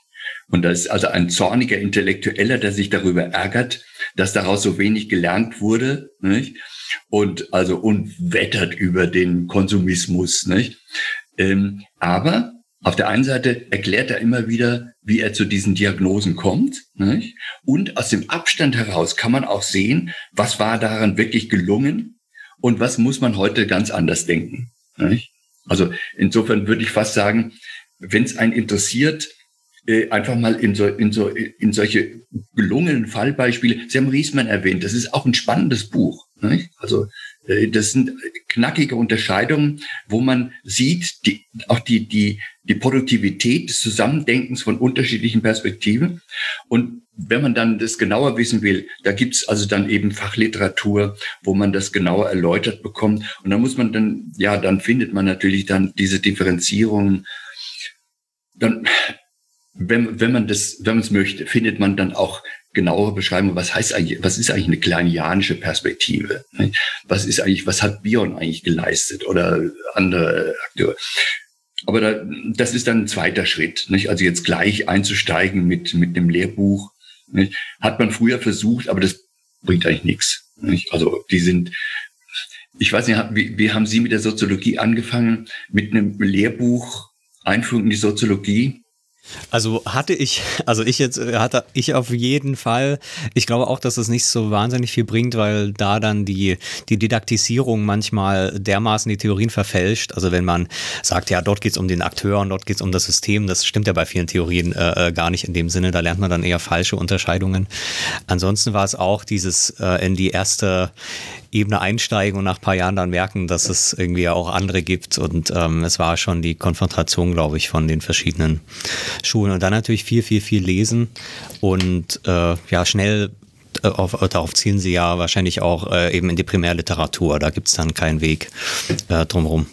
Und das ist also ein zorniger Intellektueller, der sich darüber ärgert, dass daraus so wenig gelernt wurde, nicht? Und also und wettert über den Konsumismus, nicht? Ähm, aber auf der einen Seite erklärt er immer wieder, wie er zu diesen Diagnosen kommt. Nicht? Und aus dem Abstand heraus kann man auch sehen, was war daran wirklich gelungen und was muss man heute ganz anders denken. Nicht? Also insofern würde ich fast sagen, wenn es einen interessiert, äh, einfach mal in, so, in, so, in solche gelungenen Fallbeispiele. Sie haben Riesmann erwähnt, das ist auch ein spannendes Buch. Nicht? Also äh, das sind knackige Unterscheidungen, wo man sieht, die, auch die, die, die Produktivität des Zusammendenkens von unterschiedlichen Perspektiven. Und wenn man dann das genauer wissen will, da gibt's also dann eben Fachliteratur, wo man das genauer erläutert bekommt. Und da muss man dann, ja, dann findet man natürlich dann diese Differenzierungen dann, wenn, wenn man das, wenn man es möchte, findet man dann auch genauere Beschreibungen, was heißt eigentlich, was ist eigentlich eine kleinianische Perspektive? Was ist eigentlich, was hat Bion eigentlich geleistet oder andere Akteure? Aber da, das ist dann ein zweiter Schritt, nicht? Also jetzt gleich einzusteigen mit, mit einem Lehrbuch, nicht? hat man früher versucht, aber das bringt eigentlich nichts. Nicht? Also die sind, ich weiß nicht, wie, wie haben Sie mit der Soziologie angefangen? Mit einem Lehrbuch Einführung in die Soziologie? Also hatte ich, also ich jetzt äh, hatte ich auf jeden Fall. Ich glaube auch, dass es nicht so wahnsinnig viel bringt, weil da dann die die Didaktisierung manchmal dermaßen die Theorien verfälscht. Also wenn man sagt, ja, dort geht es um den Akteur und dort geht es um das System, das stimmt ja bei vielen Theorien äh, äh, gar nicht in dem Sinne. Da lernt man dann eher falsche Unterscheidungen. Ansonsten war es auch dieses äh, in die erste Ebene einsteigen und nach ein paar Jahren dann merken, dass es irgendwie auch andere gibt. Und ähm, es war schon die Konfrontation, glaube ich, von den verschiedenen Schulen. Und dann natürlich viel, viel, viel lesen und äh, ja, schnell äh, auf, darauf zielen sie ja wahrscheinlich auch äh, eben in die Primärliteratur. Da gibt es dann keinen Weg äh, drumherum.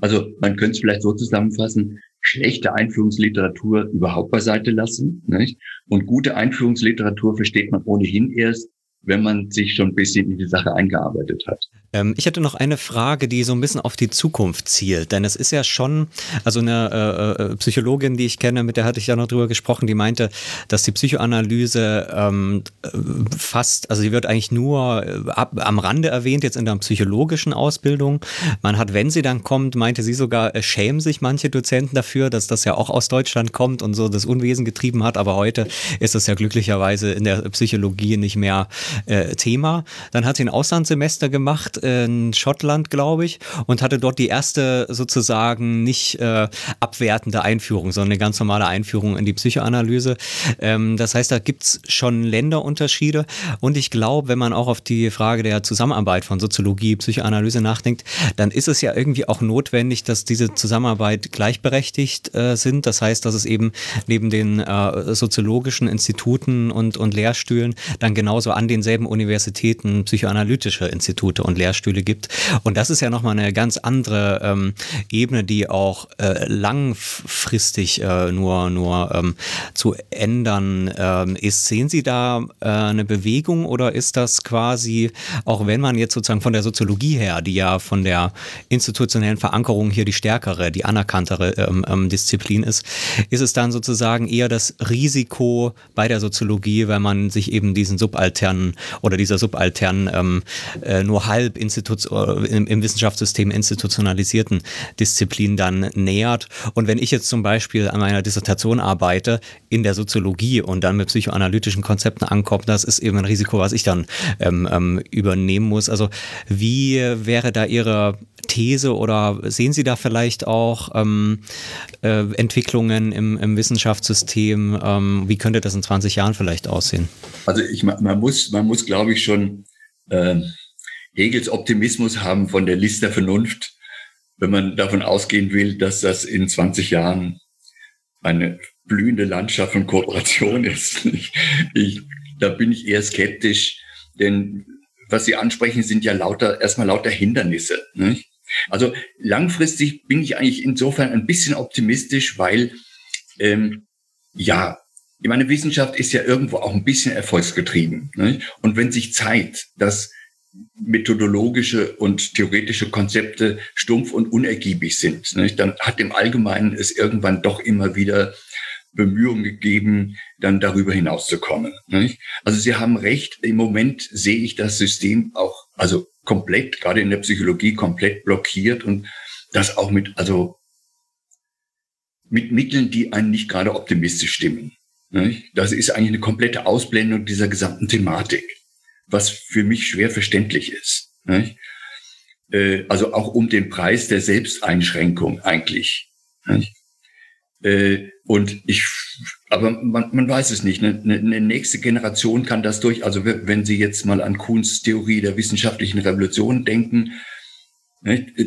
Also man könnte es vielleicht so zusammenfassen, schlechte Einführungsliteratur überhaupt beiseite lassen. Nicht? Und gute Einführungsliteratur versteht man ohnehin erst, wenn man sich schon ein bisschen in die Sache eingearbeitet hat. Ähm, ich hätte noch eine Frage, die so ein bisschen auf die Zukunft zielt, denn es ist ja schon, also eine äh, äh, Psychologin, die ich kenne, mit der hatte ich ja noch drüber gesprochen, die meinte, dass die Psychoanalyse ähm, fast, also sie wird eigentlich nur äh, ab, am Rande erwähnt, jetzt in der psychologischen Ausbildung. Man hat, wenn sie dann kommt, meinte sie sogar, es schämen sich manche Dozenten dafür, dass das ja auch aus Deutschland kommt und so das Unwesen getrieben hat, aber heute ist das ja glücklicherweise in der Psychologie nicht mehr äh, Thema. Dann hat sie ein Auslandssemester gemacht in Schottland, glaube ich, und hatte dort die erste sozusagen nicht äh, abwertende Einführung, sondern eine ganz normale Einführung in die Psychoanalyse. Ähm, das heißt, da gibt's schon Länderunterschiede und ich glaube, wenn man auch auf die Frage der Zusammenarbeit von Soziologie, Psychoanalyse nachdenkt, dann ist es ja irgendwie auch notwendig, dass diese Zusammenarbeit gleichberechtigt äh, sind. Das heißt, dass es eben neben den äh, soziologischen Instituten und, und Lehrstühlen dann genauso an den denselben Universitäten psychoanalytische Institute und Lehrstühle gibt. Und das ist ja nochmal eine ganz andere ähm, Ebene, die auch äh, langfristig äh, nur, nur ähm, zu ändern ähm, ist. Sehen Sie da äh, eine Bewegung oder ist das quasi, auch wenn man jetzt sozusagen von der Soziologie her, die ja von der institutionellen Verankerung hier die stärkere, die anerkanntere ähm, ähm, Disziplin ist, ist es dann sozusagen eher das Risiko bei der Soziologie, wenn man sich eben diesen subalternen oder dieser subalternen, ähm, äh, nur halb äh, im, im, Wissenschaftssystem institutionalisierten Disziplin dann nähert. Und wenn ich jetzt zum Beispiel an meiner Dissertation arbeite in der Soziologie und dann mit psychoanalytischen Konzepten ankomme, das ist eben ein Risiko, was ich dann ähm, ähm, übernehmen muss. Also wie wäre da Ihre These oder sehen Sie da vielleicht auch ähm, äh, Entwicklungen im, im Wissenschaftssystem? Ähm, wie könnte das in 20 Jahren vielleicht aussehen? Also ich, man muss, man muss, glaube ich, schon äh, Hegels Optimismus haben von der List der Vernunft, wenn man davon ausgehen will, dass das in 20 Jahren eine blühende Landschaft von Kooperation ist. Ich, ich, da bin ich eher skeptisch, denn was Sie ansprechen, sind ja lauter, erstmal lauter Hindernisse. Nicht? Also langfristig bin ich eigentlich insofern ein bisschen optimistisch, weil ähm, ja, ich meine, Wissenschaft ist ja irgendwo auch ein bisschen erfolgsgetrieben. Ne? Und wenn sich zeigt, dass methodologische und theoretische Konzepte stumpf und unergiebig sind, ne? dann hat im Allgemeinen es irgendwann doch immer wieder Bemühungen gegeben, dann darüber hinauszukommen. Ne? Also Sie haben recht, im Moment sehe ich das System auch, also komplett, gerade in der Psychologie, komplett blockiert und das auch mit, also mit Mitteln, die einen nicht gerade optimistisch stimmen. Das ist eigentlich eine komplette Ausblendung dieser gesamten Thematik, was für mich schwer verständlich ist. Äh, also auch um den Preis der Selbsteinschränkung eigentlich. Äh, und ich, aber man, man weiß es nicht. Eine, eine nächste Generation kann das durch, also wenn Sie jetzt mal an Kuhns Theorie der wissenschaftlichen Revolution denken,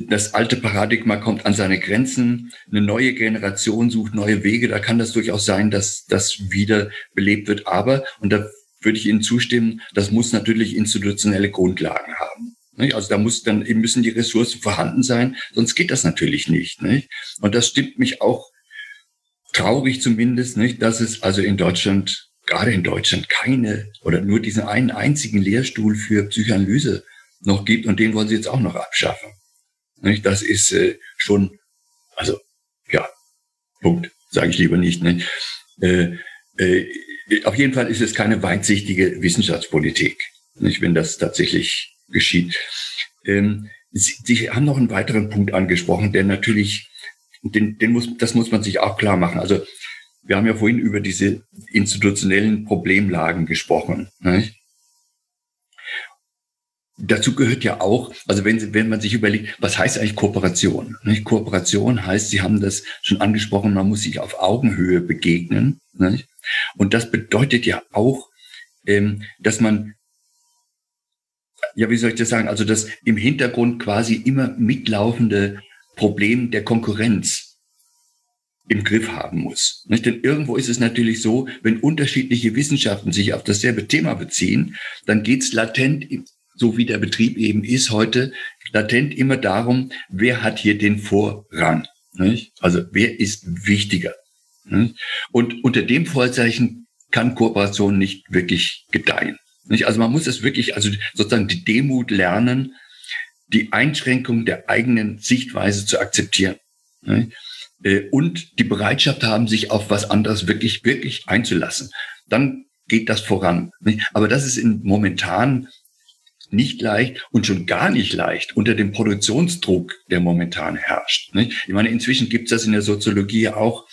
das alte Paradigma kommt an seine Grenzen. Eine neue Generation sucht neue Wege. Da kann das durchaus sein, dass das wieder belebt wird. Aber, und da würde ich Ihnen zustimmen, das muss natürlich institutionelle Grundlagen haben. Also da muss dann müssen die Ressourcen vorhanden sein, sonst geht das natürlich nicht. Und das stimmt mich auch traurig zumindest, nicht, dass es also in Deutschland, gerade in Deutschland, keine oder nur diesen einen einzigen Lehrstuhl für Psychoanalyse noch gibt und den wollen sie jetzt auch noch abschaffen. Nicht? Das ist äh, schon, also ja, Punkt, sage ich lieber nicht. Ne? Äh, äh, auf jeden Fall ist es keine weitsichtige Wissenschaftspolitik, nicht, wenn das tatsächlich geschieht. Ähm, Sie, Sie haben noch einen weiteren Punkt angesprochen, der natürlich, den, den muss, das muss man sich auch klar machen. Also wir haben ja vorhin über diese institutionellen Problemlagen gesprochen. Nicht? Dazu gehört ja auch, also wenn, wenn man sich überlegt, was heißt eigentlich Kooperation? Nicht? Kooperation heißt, Sie haben das schon angesprochen, man muss sich auf Augenhöhe begegnen. Nicht? Und das bedeutet ja auch, ähm, dass man, ja, wie soll ich das sagen, also das im Hintergrund quasi immer mitlaufende Problem der Konkurrenz im Griff haben muss. Nicht? Denn irgendwo ist es natürlich so, wenn unterschiedliche Wissenschaften sich auf dasselbe Thema beziehen, dann geht es latent so wie der Betrieb eben ist heute, latent immer darum, wer hat hier den Vorrang. Nicht? Also wer ist wichtiger. Nicht? Und unter dem Vorzeichen kann Kooperation nicht wirklich gedeihen. Also man muss es wirklich, also sozusagen die Demut lernen, die Einschränkung der eigenen Sichtweise zu akzeptieren. Nicht? Äh, und die Bereitschaft haben, sich auf was anderes wirklich, wirklich einzulassen. Dann geht das voran. Aber das ist momentan nicht leicht und schon gar nicht leicht unter dem Produktionsdruck, der momentan herrscht. Ich meine, inzwischen gibt es das in der Soziologie auch.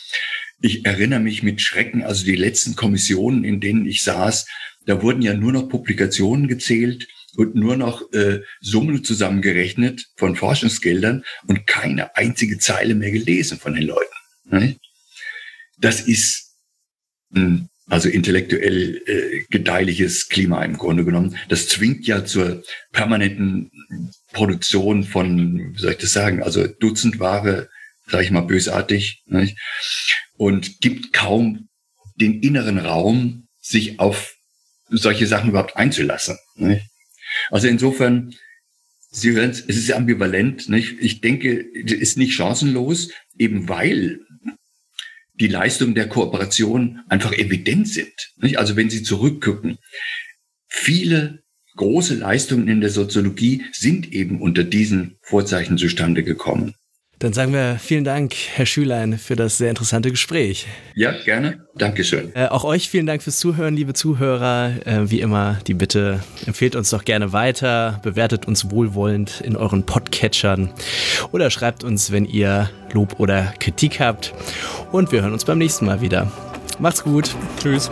Ich erinnere mich mit Schrecken, also die letzten Kommissionen, in denen ich saß, da wurden ja nur noch Publikationen gezählt und nur noch äh, Summen zusammengerechnet von Forschungsgeldern und keine einzige Zeile mehr gelesen von den Leuten. Das ist ein also intellektuell äh, gedeihliches Klima im Grunde genommen. Das zwingt ja zur permanenten Produktion von, wie soll ich das sagen, also Dutzendware, sage ich mal bösartig, nicht? und gibt kaum den inneren Raum, sich auf solche Sachen überhaupt einzulassen. Nicht? Also insofern, Sie hören es, es ist ambivalent. Nicht? Ich denke, es ist nicht chancenlos, eben weil die Leistungen der Kooperation einfach evident sind. Nicht? Also wenn Sie zurückgucken, viele große Leistungen in der Soziologie sind eben unter diesen Vorzeichen zustande gekommen. Dann sagen wir vielen Dank, Herr Schülein, für das sehr interessante Gespräch. Ja, gerne. Dankeschön. Äh, auch euch vielen Dank fürs Zuhören, liebe Zuhörer. Äh, wie immer, die Bitte, empfehlt uns doch gerne weiter, bewertet uns wohlwollend in euren Podcatchern oder schreibt uns, wenn ihr Lob oder Kritik habt. Und wir hören uns beim nächsten Mal wieder. Macht's gut. Tschüss.